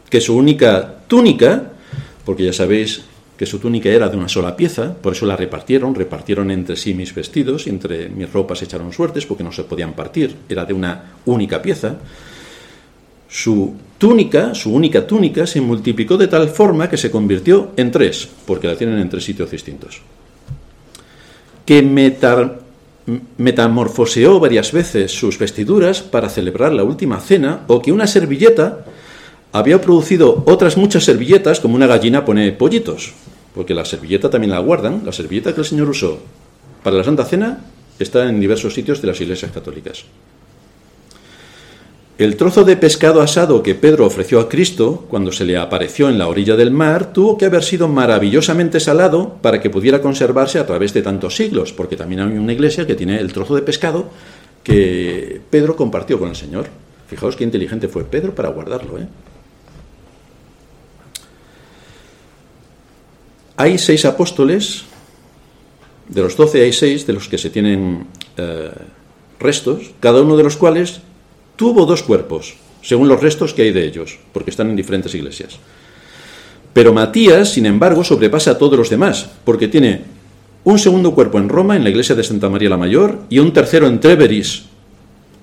Que su única túnica, porque ya sabéis que su túnica era de una sola pieza, por eso la repartieron, repartieron entre sí mis vestidos, y entre mis ropas echaron suertes, porque no se podían partir, era de una única pieza. Su túnica, su única túnica, se multiplicó de tal forma que se convirtió en tres, porque la tienen en tres sitios distintos. Que metamorfoseó varias veces sus vestiduras para celebrar la última cena, o que una servilleta había producido otras muchas servilletas, como una gallina pone pollitos, porque la servilleta también la guardan, la servilleta que el Señor usó para la Santa Cena está en diversos sitios de las iglesias católicas. El trozo de pescado asado que Pedro ofreció a Cristo cuando se le apareció en la orilla del mar tuvo que haber sido maravillosamente salado para que pudiera conservarse a través de tantos siglos, porque también hay una iglesia que tiene el trozo de pescado que Pedro compartió con el Señor. Fijaos qué inteligente fue Pedro para guardarlo. ¿eh? Hay seis apóstoles, de los doce hay seis de los que se tienen eh, restos, cada uno de los cuales tuvo dos cuerpos, según los restos que hay de ellos, porque están en diferentes iglesias. Pero Matías, sin embargo, sobrepasa a todos los demás, porque tiene un segundo cuerpo en Roma, en la iglesia de Santa María la Mayor, y un tercero en Treveris.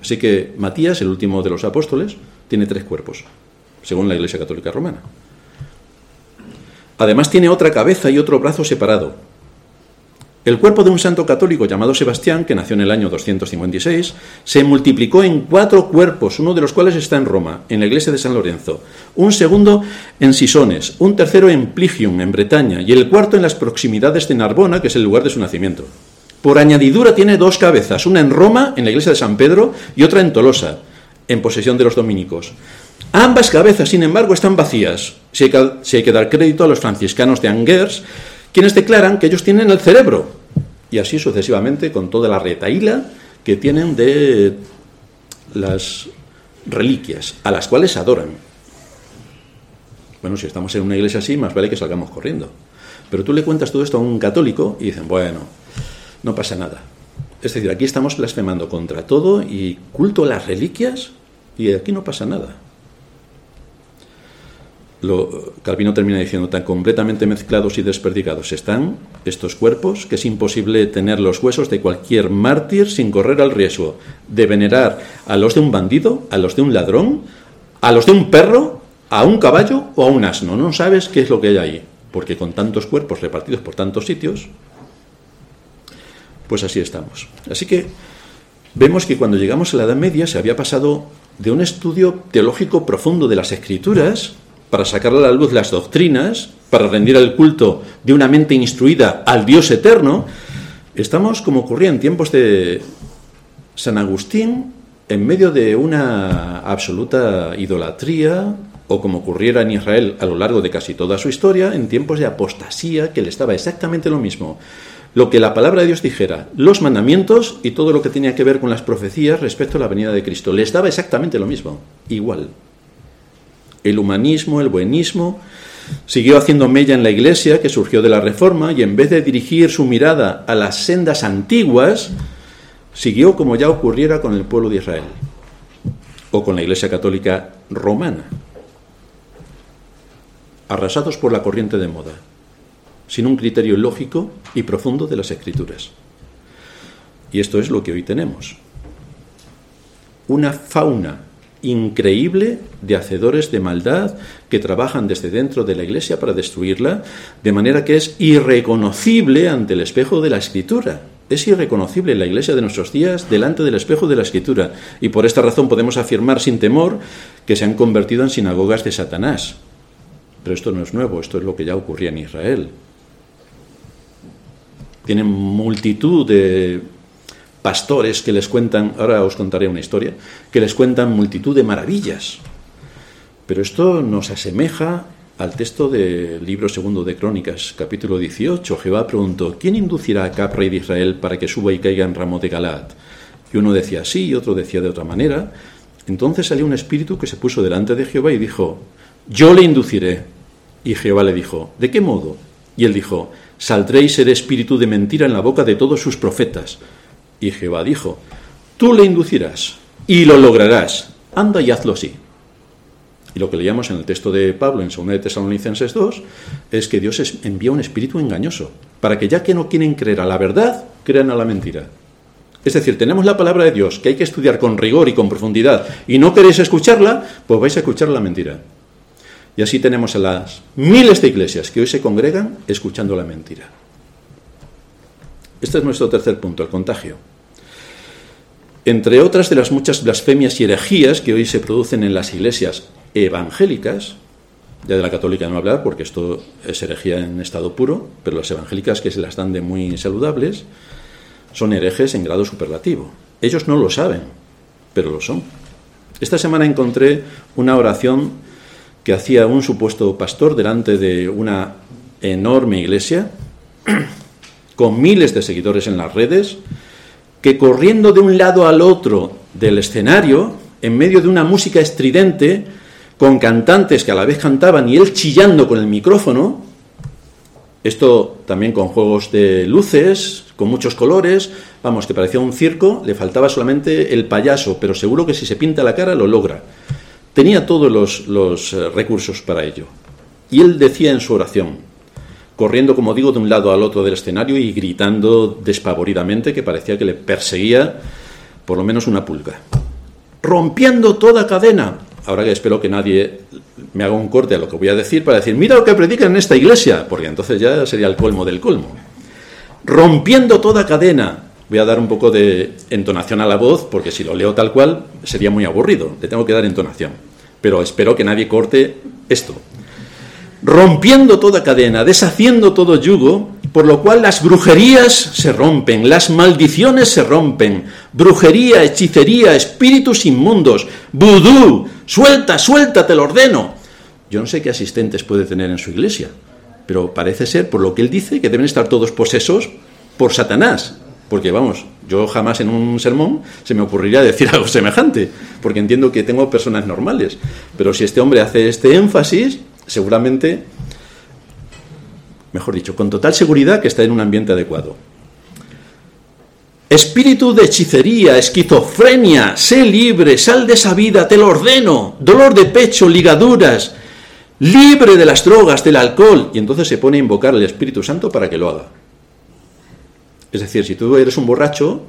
Así que Matías, el último de los apóstoles, tiene tres cuerpos, según la iglesia católica romana. Además tiene otra cabeza y otro brazo separado. El cuerpo de un santo católico llamado Sebastián, que nació en el año 256, se multiplicó en cuatro cuerpos, uno de los cuales está en Roma, en la iglesia de San Lorenzo, un segundo en Sisones, un tercero en Pligium, en Bretaña, y el cuarto en las proximidades de Narbona, que es el lugar de su nacimiento. Por añadidura tiene dos cabezas, una en Roma, en la iglesia de San Pedro, y otra en Tolosa, en posesión de los dominicos. Ambas cabezas, sin embargo, están vacías, si hay, que, dar crédito a los franciscanos de Angers, quienes declaran que ellos tienen el cerebro, y así sucesivamente con toda la retaíla que tienen de las reliquias, a las cuales adoran. Bueno, si estamos en una iglesia así, más vale que salgamos corriendo. Pero tú le cuentas todo esto a un católico y dicen, bueno, no pasa nada. Es decir, aquí estamos blasfemando contra todo y culto a las reliquias y aquí no pasa nada lo, Calvino termina diciendo, tan completamente mezclados y desperdigados están estos cuerpos que es imposible tener los huesos de cualquier mártir sin correr al riesgo de venerar a los de un bandido, a los de un ladrón, a los de un perro, a un caballo o a un asno. No sabes qué es lo que hay ahí, porque con tantos cuerpos repartidos por tantos sitios, pues así estamos. Así que vemos que cuando llegamos a la Edad Media se había pasado de un estudio teológico profundo de las escrituras, para sacar a la luz las doctrinas, para rendir el culto de una mente instruida al Dios eterno, estamos, como ocurría en tiempos de San Agustín, en medio de una absoluta idolatría, o como ocurriera en Israel a lo largo de casi toda su historia, en tiempos de apostasía, que le estaba exactamente lo mismo. Lo que la palabra de Dios dijera, los mandamientos y todo lo que tenía que ver con las profecías respecto a la venida de Cristo, le estaba exactamente lo mismo, igual el humanismo, el buenismo, siguió haciendo mella en la iglesia que surgió de la Reforma y en vez de dirigir su mirada a las sendas antiguas, siguió como ya ocurriera con el pueblo de Israel o con la iglesia católica romana, arrasados por la corriente de moda, sin un criterio lógico y profundo de las escrituras. Y esto es lo que hoy tenemos. Una fauna increíble de hacedores de maldad que trabajan desde dentro de la iglesia para destruirla, de manera que es irreconocible ante el espejo de la escritura. es irreconocible la iglesia de nuestros días delante del espejo de la escritura y por esta razón podemos afirmar sin temor que se han convertido en sinagogas de Satanás. Pero esto no es nuevo, esto es lo que ya ocurría en Israel. Tienen multitud de pastores que les cuentan, ahora os contaré una historia, que les cuentan multitud de maravillas. Pero esto nos asemeja al texto del libro segundo de Crónicas, capítulo 18. Jehová preguntó, ¿quién inducirá a Cap, rey de Israel, para que suba y caiga en ramo de Galaad? Y uno decía así y otro decía de otra manera. Entonces salió un espíritu que se puso delante de Jehová y dijo, yo le induciré. Y Jehová le dijo, ¿de qué modo? Y él dijo, saldréis el espíritu de mentira en la boca de todos sus profetas. Y Jehová dijo, tú le inducirás y lo lograrás. Anda y hazlo así. Y lo que leíamos en el texto de Pablo en 2 de Tesalonicenses 2 es que Dios envía un espíritu engañoso para que ya que no quieren creer a la verdad, crean a la mentira. Es decir, tenemos la palabra de Dios que hay que estudiar con rigor y con profundidad y no queréis escucharla, pues vais a escuchar la mentira. Y así tenemos a las miles de iglesias que hoy se congregan escuchando la mentira. Este es nuestro tercer punto, el contagio. Entre otras de las muchas blasfemias y herejías que hoy se producen en las iglesias evangélicas, ya de la católica no hablar porque esto es herejía en estado puro, pero las evangélicas que se las dan de muy saludables son herejes en grado superlativo. Ellos no lo saben, pero lo son. Esta semana encontré una oración que hacía un supuesto pastor delante de una enorme iglesia con miles de seguidores en las redes, que corriendo de un lado al otro del escenario, en medio de una música estridente, con cantantes que a la vez cantaban y él chillando con el micrófono, esto también con juegos de luces, con muchos colores, vamos, que parecía un circo, le faltaba solamente el payaso, pero seguro que si se pinta la cara lo logra. Tenía todos los, los eh, recursos para ello. Y él decía en su oración, corriendo, como digo, de un lado al otro del escenario y gritando despavoridamente que parecía que le perseguía por lo menos una pulga. Rompiendo toda cadena, ahora que espero que nadie me haga un corte a lo que voy a decir para decir, mira lo que predican en esta iglesia, porque entonces ya sería el colmo del colmo. Rompiendo toda cadena. Voy a dar un poco de entonación a la voz, porque si lo leo tal cual sería muy aburrido. Le tengo que dar entonación. Pero espero que nadie corte esto. Rompiendo toda cadena, deshaciendo todo yugo, por lo cual las brujerías se rompen, las maldiciones se rompen, brujería, hechicería, espíritus inmundos, vudú, suelta, suelta, te lo ordeno. Yo no sé qué asistentes puede tener en su iglesia, pero parece ser, por lo que él dice, que deben estar todos posesos por Satanás. Porque vamos, yo jamás en un sermón se me ocurriría decir algo semejante, porque entiendo que tengo personas normales. Pero si este hombre hace este énfasis, seguramente mejor dicho, con total seguridad que está en un ambiente adecuado. Espíritu de hechicería, esquizofrenia, sé libre, sal de esa vida, te lo ordeno, dolor de pecho, ligaduras, libre de las drogas, del alcohol. Y entonces se pone a invocar al Espíritu Santo para que lo haga. Es decir, si tú eres un borracho,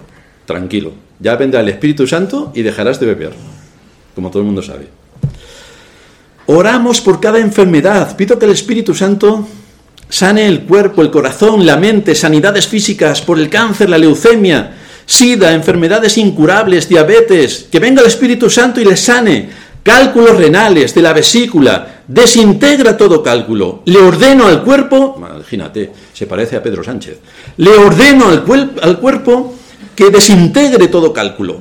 tranquilo, ya vendrá el Espíritu Santo y dejarás de beber, como todo el mundo sabe. Oramos por cada enfermedad, pido que el Espíritu Santo Sane el cuerpo, el corazón, la mente, sanidades físicas por el cáncer, la leucemia, sida, enfermedades incurables, diabetes. Que venga el Espíritu Santo y le sane. Cálculos renales de la vesícula. Desintegra todo cálculo. Le ordeno al cuerpo, imagínate, se parece a Pedro Sánchez. Le ordeno al, al cuerpo que desintegre todo cálculo.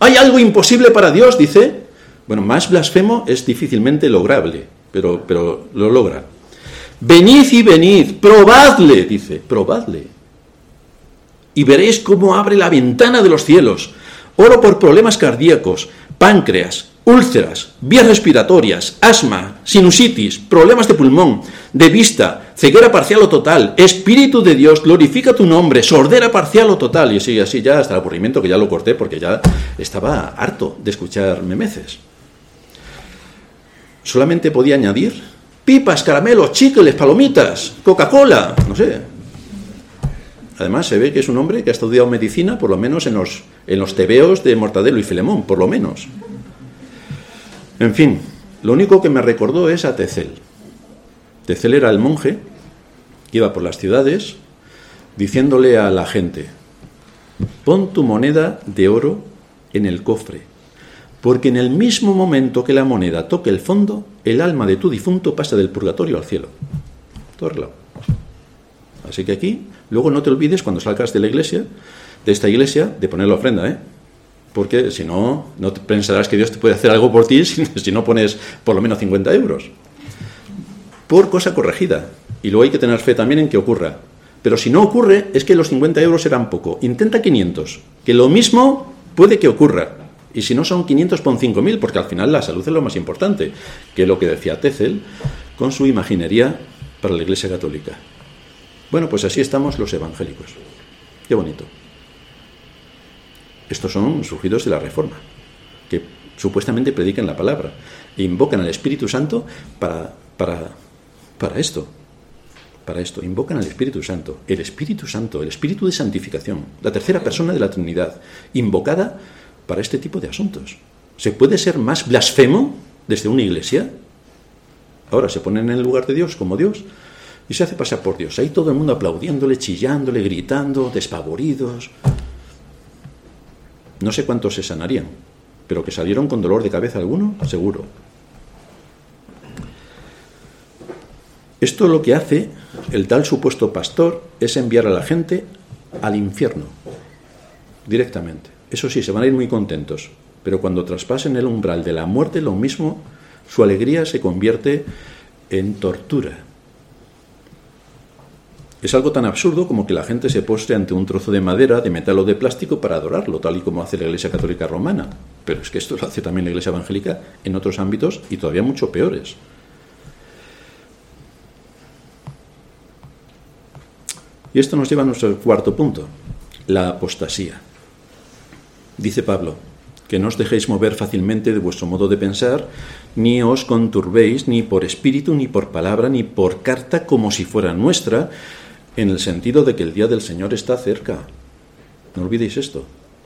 ¿Hay algo imposible para Dios? Dice. Bueno, más blasfemo es difícilmente lograble, pero, pero lo logra. Venid y venid, probadle, dice, probadle. Y veréis cómo abre la ventana de los cielos. Oro por problemas cardíacos, páncreas, úlceras, vías respiratorias, asma, sinusitis, problemas de pulmón, de vista, ceguera parcial o total, Espíritu de Dios, glorifica tu nombre, sordera parcial o total. Y así, así ya hasta el aburrimiento que ya lo corté porque ya estaba harto de escuchar memeces. Solamente podía añadir pipas, caramelos, chicles, palomitas, Coca-Cola, no sé. Además, se ve que es un hombre que ha estudiado medicina, por lo menos en los, en los tebeos de Mortadelo y Filemón, por lo menos. En fin, lo único que me recordó es a Tecel. Tecel era el monje que iba por las ciudades diciéndole a la gente, pon tu moneda de oro en el cofre, porque en el mismo momento que la moneda toque el fondo, el alma de tu difunto pasa del purgatorio al cielo. Todo arreglado. Así que aquí, luego no te olvides cuando salgas de la iglesia, de esta iglesia, de poner la ofrenda, ¿eh? Porque si no, no pensarás que Dios te puede hacer algo por ti si, si no pones por lo menos 50 euros. Por cosa corregida. Y luego hay que tener fe también en que ocurra. Pero si no ocurre, es que los 50 euros serán poco. Intenta 500, que lo mismo puede que ocurra. Y si no son 500, pon 5.000, porque al final la salud es lo más importante, que es lo que decía Tecel con su imaginería para la Iglesia Católica. Bueno, pues así estamos los evangélicos. Qué bonito. Estos son surgidos de la Reforma, que supuestamente predican la palabra e invocan al Espíritu Santo para, para, para esto, para esto. Invocan al Espíritu Santo. El Espíritu Santo, el Espíritu de santificación, la tercera persona de la Trinidad, invocada para este tipo de asuntos. ¿Se puede ser más blasfemo desde una iglesia? Ahora se ponen en el lugar de Dios como Dios y se hace pasar por Dios. Ahí todo el mundo aplaudiéndole, chillándole, gritando, despavoridos. No sé cuántos se sanarían, pero que salieron con dolor de cabeza alguno, seguro. Esto lo que hace el tal supuesto pastor es enviar a la gente al infierno, directamente. Eso sí, se van a ir muy contentos, pero cuando traspasen el umbral de la muerte, lo mismo, su alegría se convierte en tortura. Es algo tan absurdo como que la gente se postre ante un trozo de madera, de metal o de plástico para adorarlo, tal y como hace la Iglesia Católica Romana. Pero es que esto lo hace también la Iglesia Evangélica en otros ámbitos y todavía mucho peores. Y esto nos lleva a nuestro cuarto punto, la apostasía. Dice Pablo, que no os dejéis mover fácilmente de vuestro modo de pensar, ni os conturbéis ni por espíritu, ni por palabra, ni por carta como si fuera nuestra, en el sentido de que el día del Señor está cerca. No olvidéis esto,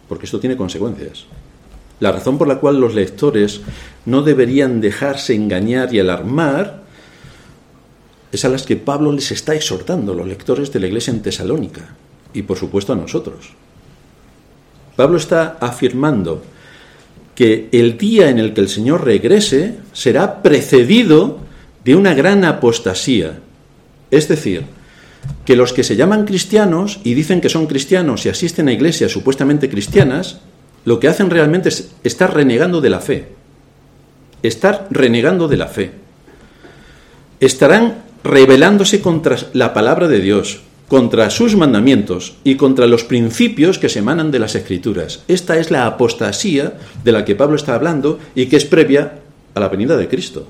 porque esto tiene consecuencias. La razón por la cual los lectores no deberían dejarse engañar y alarmar es a las que Pablo les está exhortando, los lectores de la iglesia en Tesalónica, y por supuesto a nosotros. Pablo está afirmando que el día en el que el Señor regrese será precedido de una gran apostasía. Es decir, que los que se llaman cristianos y dicen que son cristianos y asisten a iglesias supuestamente cristianas, lo que hacen realmente es estar renegando de la fe. Estar renegando de la fe. Estarán rebelándose contra la palabra de Dios, contra sus mandamientos y contra los principios que se emanan de las escrituras. Esta es la apostasía de la que Pablo está hablando y que es previa a la venida de Cristo.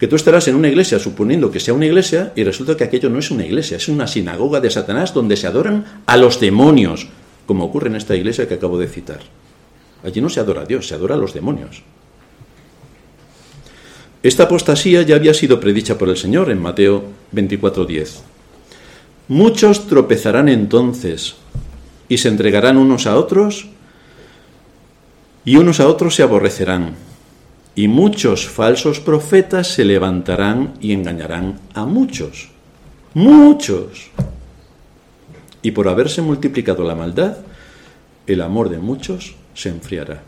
Que tú estarás en una iglesia suponiendo que sea una iglesia y resulta que aquello no es una iglesia, es una sinagoga de Satanás donde se adoran a los demonios, como ocurre en esta iglesia que acabo de citar. Allí no se adora a Dios, se adora a los demonios. Esta apostasía ya había sido predicha por el Señor en Mateo 24:10. Muchos tropezarán entonces y se entregarán unos a otros y unos a otros se aborrecerán. Y muchos falsos profetas se levantarán y engañarán a muchos. Muchos. Y por haberse multiplicado la maldad, el amor de muchos se enfriará.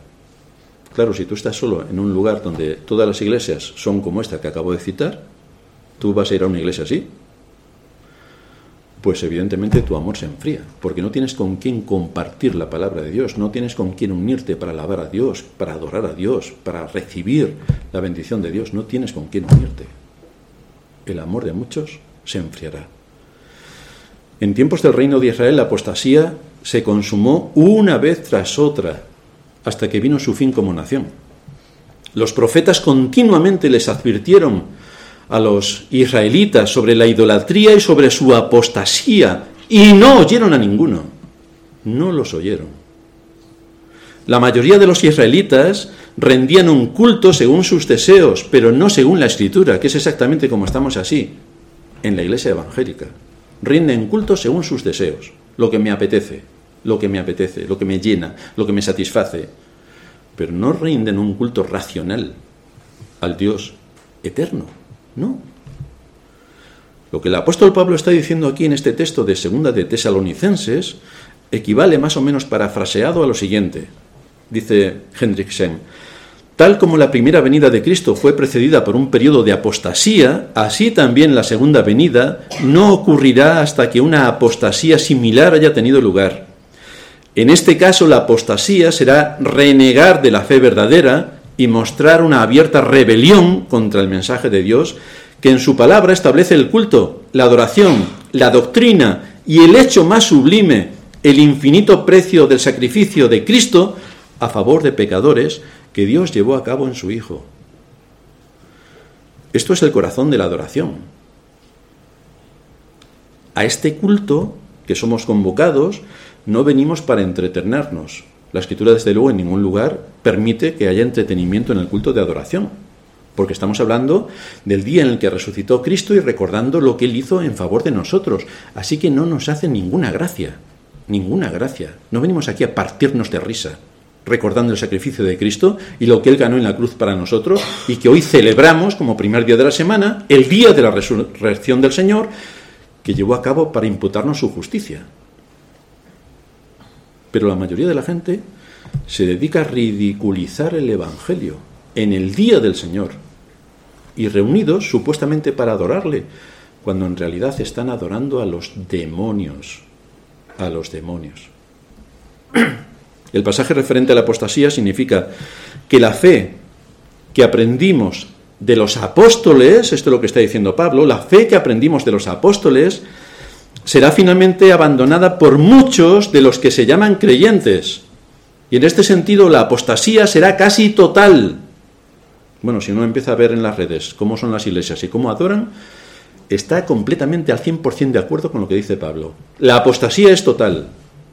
Claro, si tú estás solo en un lugar donde todas las iglesias son como esta que acabo de citar, tú vas a ir a una iglesia así, pues evidentemente tu amor se enfría, porque no tienes con quién compartir la palabra de Dios, no tienes con quién unirte para alabar a Dios, para adorar a Dios, para recibir la bendición de Dios, no tienes con quién unirte. El amor de muchos se enfriará. En tiempos del reino de Israel la apostasía se consumó una vez tras otra, hasta que vino su fin como nación. Los profetas continuamente les advirtieron a los israelitas sobre la idolatría y sobre su apostasía y no oyeron a ninguno. No los oyeron. La mayoría de los israelitas rendían un culto según sus deseos, pero no según la escritura, que es exactamente como estamos así en la iglesia evangélica. Rinden culto según sus deseos, lo que me apetece, lo que me apetece, lo que me llena, lo que me satisface, pero no rinden un culto racional al Dios eterno, no. Lo que el apóstol Pablo está diciendo aquí en este texto de segunda de Tesalonicenses equivale más o menos parafraseado a lo siguiente. Dice Hendricksen, tal como la primera venida de Cristo fue precedida por un periodo de apostasía, así también la segunda venida no ocurrirá hasta que una apostasía similar haya tenido lugar. En este caso, la apostasía será renegar de la fe verdadera y mostrar una abierta rebelión contra el mensaje de Dios, que en su palabra establece el culto, la adoración, la doctrina y el hecho más sublime, el infinito precio del sacrificio de Cristo a favor de pecadores que Dios llevó a cabo en su Hijo. Esto es el corazón de la adoración. A este culto que somos convocados no venimos para entretenernos. La escritura, desde luego, en ningún lugar permite que haya entretenimiento en el culto de adoración, porque estamos hablando del día en el que resucitó Cristo y recordando lo que Él hizo en favor de nosotros. Así que no nos hace ninguna gracia, ninguna gracia. No venimos aquí a partirnos de risa, recordando el sacrificio de Cristo y lo que Él ganó en la cruz para nosotros y que hoy celebramos como primer día de la semana, el día de la resurrección del Señor, que llevó a cabo para imputarnos su justicia. Pero la mayoría de la gente se dedica a ridiculizar el Evangelio en el día del Señor y reunidos supuestamente para adorarle, cuando en realidad están adorando a los demonios, a los demonios. El pasaje referente a la apostasía significa que la fe que aprendimos de los apóstoles, esto es lo que está diciendo Pablo, la fe que aprendimos de los apóstoles será finalmente abandonada por muchos de los que se llaman creyentes. Y en este sentido la apostasía será casi total. Bueno, si uno empieza a ver en las redes cómo son las iglesias y cómo adoran, está completamente al 100% de acuerdo con lo que dice Pablo. La apostasía es total,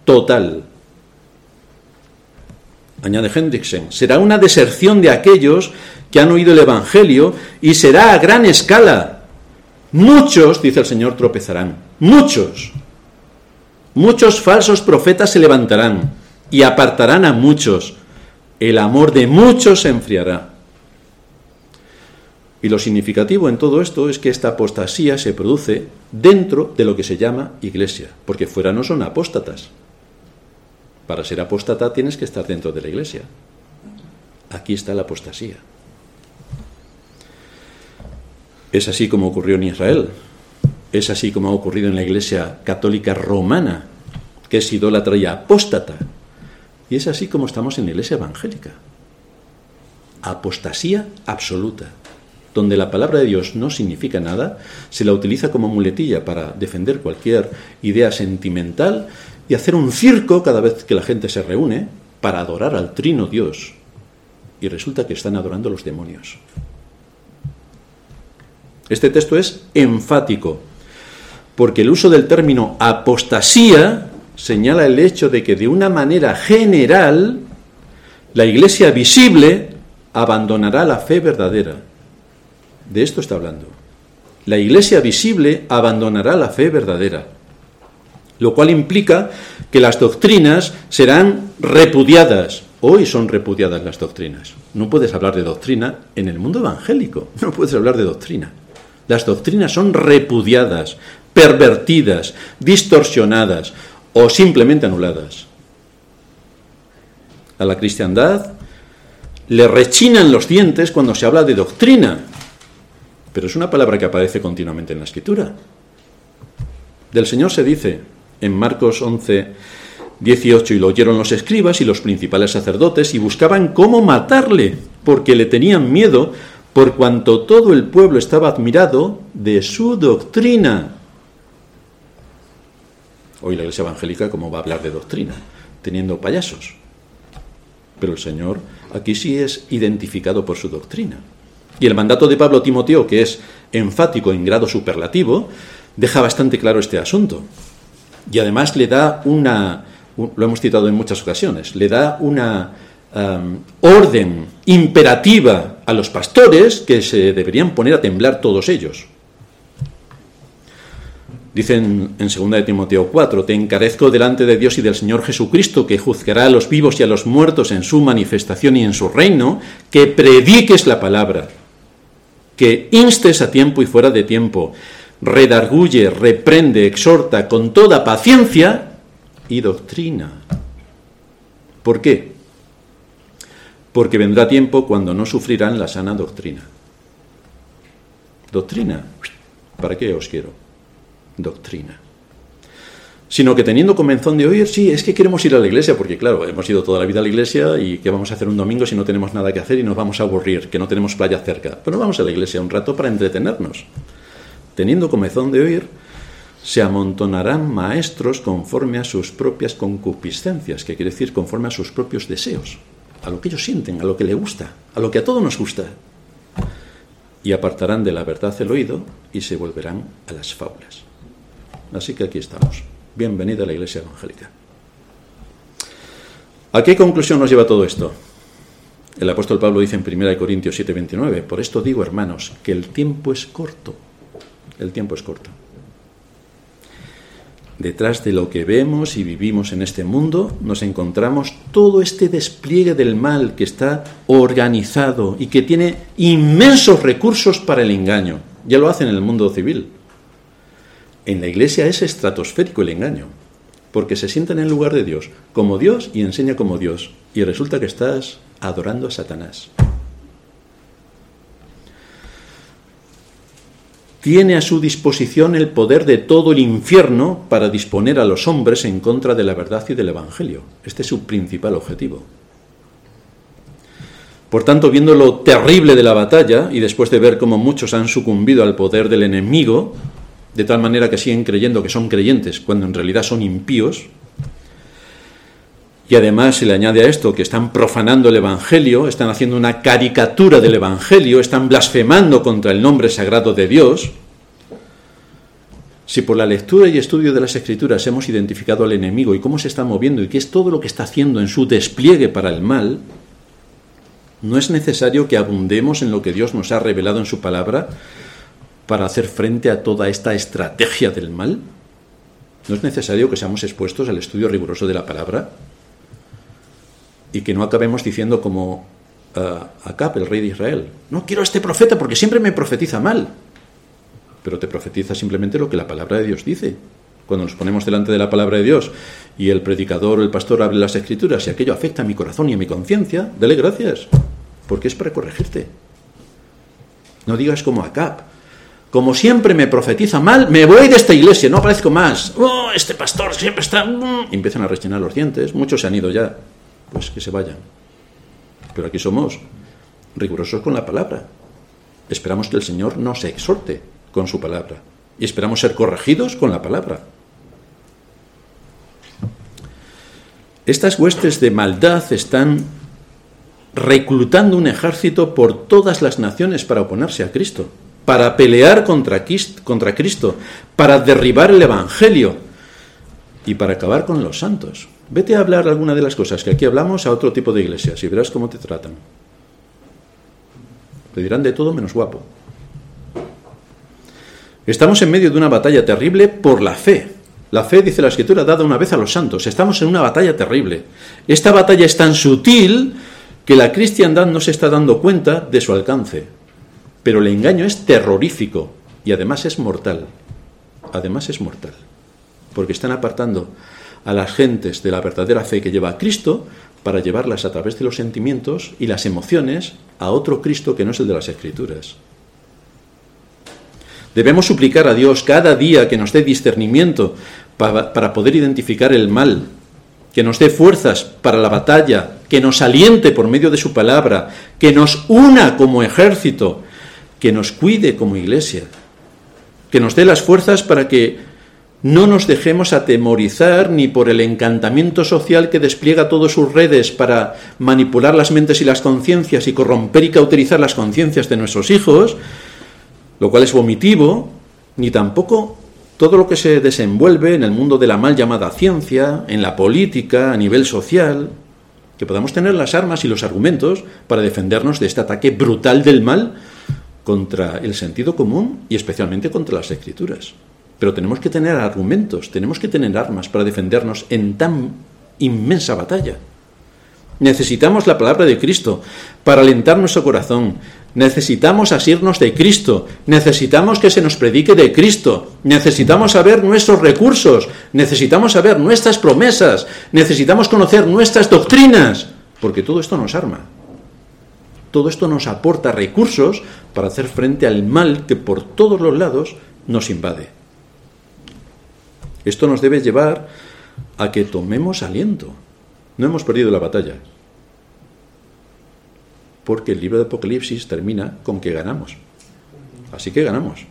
total. Añade Hendrickson, será una deserción de aquellos que han oído el Evangelio y será a gran escala. Muchos, dice el Señor, tropezarán. Muchos. Muchos falsos profetas se levantarán y apartarán a muchos. El amor de muchos se enfriará. Y lo significativo en todo esto es que esta apostasía se produce dentro de lo que se llama iglesia, porque fuera no son apóstatas. Para ser apóstata tienes que estar dentro de la iglesia. Aquí está la apostasía. Es así como ocurrió en Israel. Es así como ha ocurrido en la Iglesia Católica Romana, que es idólatra y apóstata. Y es así como estamos en la Iglesia Evangélica. Apostasía absoluta, donde la palabra de Dios no significa nada, se la utiliza como muletilla para defender cualquier idea sentimental y hacer un circo cada vez que la gente se reúne para adorar al trino Dios. Y resulta que están adorando a los demonios. Este texto es enfático, porque el uso del término apostasía señala el hecho de que de una manera general la iglesia visible abandonará la fe verdadera. De esto está hablando. La iglesia visible abandonará la fe verdadera, lo cual implica que las doctrinas serán repudiadas. Hoy son repudiadas las doctrinas. No puedes hablar de doctrina en el mundo evangélico, no puedes hablar de doctrina. Las doctrinas son repudiadas, pervertidas, distorsionadas o simplemente anuladas. A la cristiandad le rechinan los dientes cuando se habla de doctrina, pero es una palabra que aparece continuamente en la escritura. Del Señor se dice en Marcos 11, 18, y lo oyeron los escribas y los principales sacerdotes y buscaban cómo matarle, porque le tenían miedo, por cuanto todo el pueblo estaba admirado de su doctrina. Hoy la iglesia evangélica, ¿cómo va a hablar de doctrina? Teniendo payasos. Pero el Señor aquí sí es identificado por su doctrina. Y el mandato de Pablo Timoteo, que es enfático en grado superlativo, deja bastante claro este asunto. Y además le da una, lo hemos citado en muchas ocasiones, le da una um, orden imperativa a los pastores que se deberían poner a temblar todos ellos. Dicen en 2 de Timoteo 4, te encarezco delante de Dios y del Señor Jesucristo, que juzgará a los vivos y a los muertos en su manifestación y en su reino, que prediques la palabra, que instes a tiempo y fuera de tiempo, redarguye, reprende, exhorta con toda paciencia y doctrina. ¿Por qué? Porque vendrá tiempo cuando no sufrirán la sana doctrina. Doctrina. ¿Para qué os quiero? Doctrina sino que teniendo comenzón de oír, sí, es que queremos ir a la iglesia, porque claro, hemos ido toda la vida a la iglesia y ¿qué vamos a hacer un domingo si no tenemos nada que hacer y nos vamos a aburrir, que no tenemos playa cerca? Pero vamos a la iglesia un rato para entretenernos. Teniendo comenzón de oír, se amontonarán maestros conforme a sus propias concupiscencias, que quiere decir conforme a sus propios deseos, a lo que ellos sienten, a lo que les gusta, a lo que a todos nos gusta. Y apartarán de la verdad el oído y se volverán a las fábulas. Así que aquí estamos. Bienvenida a la Iglesia Evangélica. ¿A qué conclusión nos lleva todo esto? El apóstol Pablo dice en 1 Corintios 7:29, por esto digo, hermanos, que el tiempo es corto. El tiempo es corto. Detrás de lo que vemos y vivimos en este mundo nos encontramos todo este despliegue del mal que está organizado y que tiene inmensos recursos para el engaño. Ya lo hacen en el mundo civil. En la iglesia es estratosférico el engaño, porque se sienta en el lugar de Dios como Dios y enseña como Dios, y resulta que estás adorando a Satanás. Tiene a su disposición el poder de todo el infierno para disponer a los hombres en contra de la verdad y del Evangelio. Este es su principal objetivo. Por tanto, viendo lo terrible de la batalla y después de ver cómo muchos han sucumbido al poder del enemigo, de tal manera que siguen creyendo que son creyentes cuando en realidad son impíos. Y además se le añade a esto que están profanando el Evangelio, están haciendo una caricatura del Evangelio, están blasfemando contra el nombre sagrado de Dios. Si por la lectura y estudio de las Escrituras hemos identificado al enemigo y cómo se está moviendo y qué es todo lo que está haciendo en su despliegue para el mal, no es necesario que abundemos en lo que Dios nos ha revelado en su palabra, para hacer frente a toda esta estrategia del mal? ¿No es necesario que seamos expuestos al estudio riguroso de la palabra? Y que no acabemos diciendo como uh, el rey de Israel, no quiero a este profeta porque siempre me profetiza mal. Pero te profetiza simplemente lo que la palabra de Dios dice. Cuando nos ponemos delante de la palabra de Dios y el predicador o el pastor abre las escrituras y aquello afecta a mi corazón y a mi conciencia, dale gracias, porque es para corregirte. No digas como Acab, como siempre me profetiza mal, me voy de esta iglesia, no aparezco más. Oh, este pastor siempre está... Mm". Y empiezan a rechinar los dientes, muchos se han ido ya, pues que se vayan. Pero aquí somos rigurosos con la palabra. Esperamos que el Señor nos exhorte con su palabra. Y esperamos ser corregidos con la palabra. Estas huestes de maldad están reclutando un ejército por todas las naciones para oponerse a Cristo para pelear contra Cristo, para derribar el Evangelio y para acabar con los santos. Vete a hablar alguna de las cosas que aquí hablamos a otro tipo de iglesias y verás cómo te tratan. Te dirán de todo menos guapo. Estamos en medio de una batalla terrible por la fe. La fe, dice la Escritura, dada una vez a los santos. Estamos en una batalla terrible. Esta batalla es tan sutil que la cristiandad no se está dando cuenta de su alcance. Pero el engaño es terrorífico y además es mortal. Además es mortal. Porque están apartando a las gentes de la verdadera fe que lleva a Cristo para llevarlas a través de los sentimientos y las emociones a otro Cristo que no es el de las Escrituras. Debemos suplicar a Dios cada día que nos dé discernimiento para, para, poder identificar el mal, que nos dé fuerzas para la batalla, que nos aliente por medio de su palabra, que nos una como ejército que nos cuide como iglesia, que nos dé las fuerzas para que no nos dejemos atemorizar ni por el encantamiento social que despliega todas sus redes para manipular las mentes y las conciencias y corromper y cauterizar las conciencias de nuestros hijos, lo cual es vomitivo, ni tampoco todo lo que se desenvuelve en el mundo de la mal llamada ciencia, en la política, a nivel social, que podamos tener las armas y los argumentos para defendernos de este ataque brutal del mal contra el sentido común y especialmente contra las escrituras. Pero tenemos que tener argumentos, tenemos que tener armas para defendernos en tan inmensa batalla. Necesitamos la palabra de Cristo para alentar nuestro corazón. Necesitamos asirnos de Cristo. Necesitamos que se nos predique de Cristo. Necesitamos saber nuestros recursos. Necesitamos saber nuestras promesas. Necesitamos conocer nuestras doctrinas. Porque todo esto nos arma. Todo esto nos aporta recursos para hacer frente al mal que por todos los lados nos invade. Esto nos debe llevar a que tomemos aliento. No hemos perdido la batalla. Porque el libro de Apocalipsis termina con que ganamos. Así que ganamos.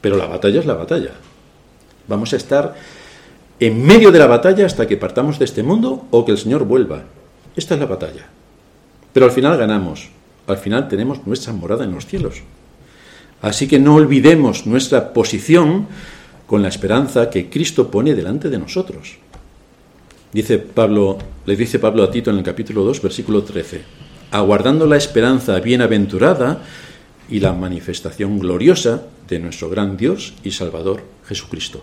Pero la batalla es la batalla. Vamos a estar en medio de la batalla hasta que partamos de este mundo o que el Señor vuelva. Esta es la batalla. Pero al final ganamos. Al final tenemos nuestra morada en los cielos. Así que no olvidemos nuestra posición con la esperanza que Cristo pone delante de nosotros. Dice Pablo, le dice Pablo a Tito en el capítulo 2, versículo 13, aguardando la esperanza bienaventurada y la manifestación gloriosa de nuestro gran Dios y Salvador Jesucristo.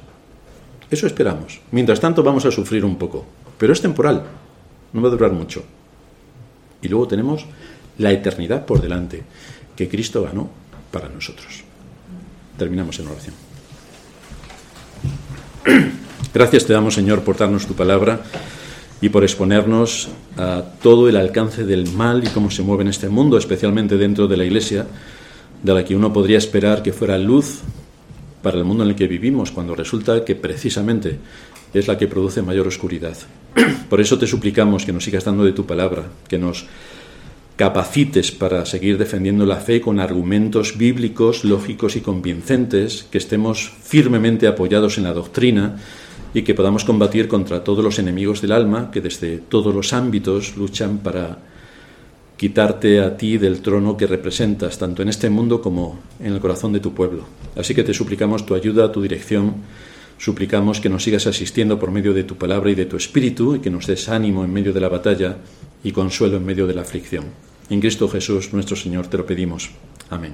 Eso esperamos. Mientras tanto vamos a sufrir un poco, pero es temporal, no va a durar mucho. Y luego tenemos la eternidad por delante, que Cristo ganó para nosotros. Terminamos en oración. Gracias te damos, Señor, por darnos tu palabra y por exponernos a todo el alcance del mal y cómo se mueve en este mundo, especialmente dentro de la Iglesia, de la que uno podría esperar que fuera luz para el mundo en el que vivimos, cuando resulta que precisamente es la que produce mayor oscuridad. Por eso te suplicamos que nos sigas dando de tu palabra, que nos capacites para seguir defendiendo la fe con argumentos bíblicos, lógicos y convincentes, que estemos firmemente apoyados en la doctrina y que podamos combatir contra todos los enemigos del alma que desde todos los ámbitos luchan para quitarte a ti del trono que representas, tanto en este mundo como en el corazón de tu pueblo. Así que te suplicamos tu ayuda, tu dirección, suplicamos que nos sigas asistiendo por medio de tu palabra y de tu espíritu y que nos des ánimo en medio de la batalla y consuelo en medio de la aflicción. En Cristo Jesús, nuestro Señor, te lo pedimos. Amén.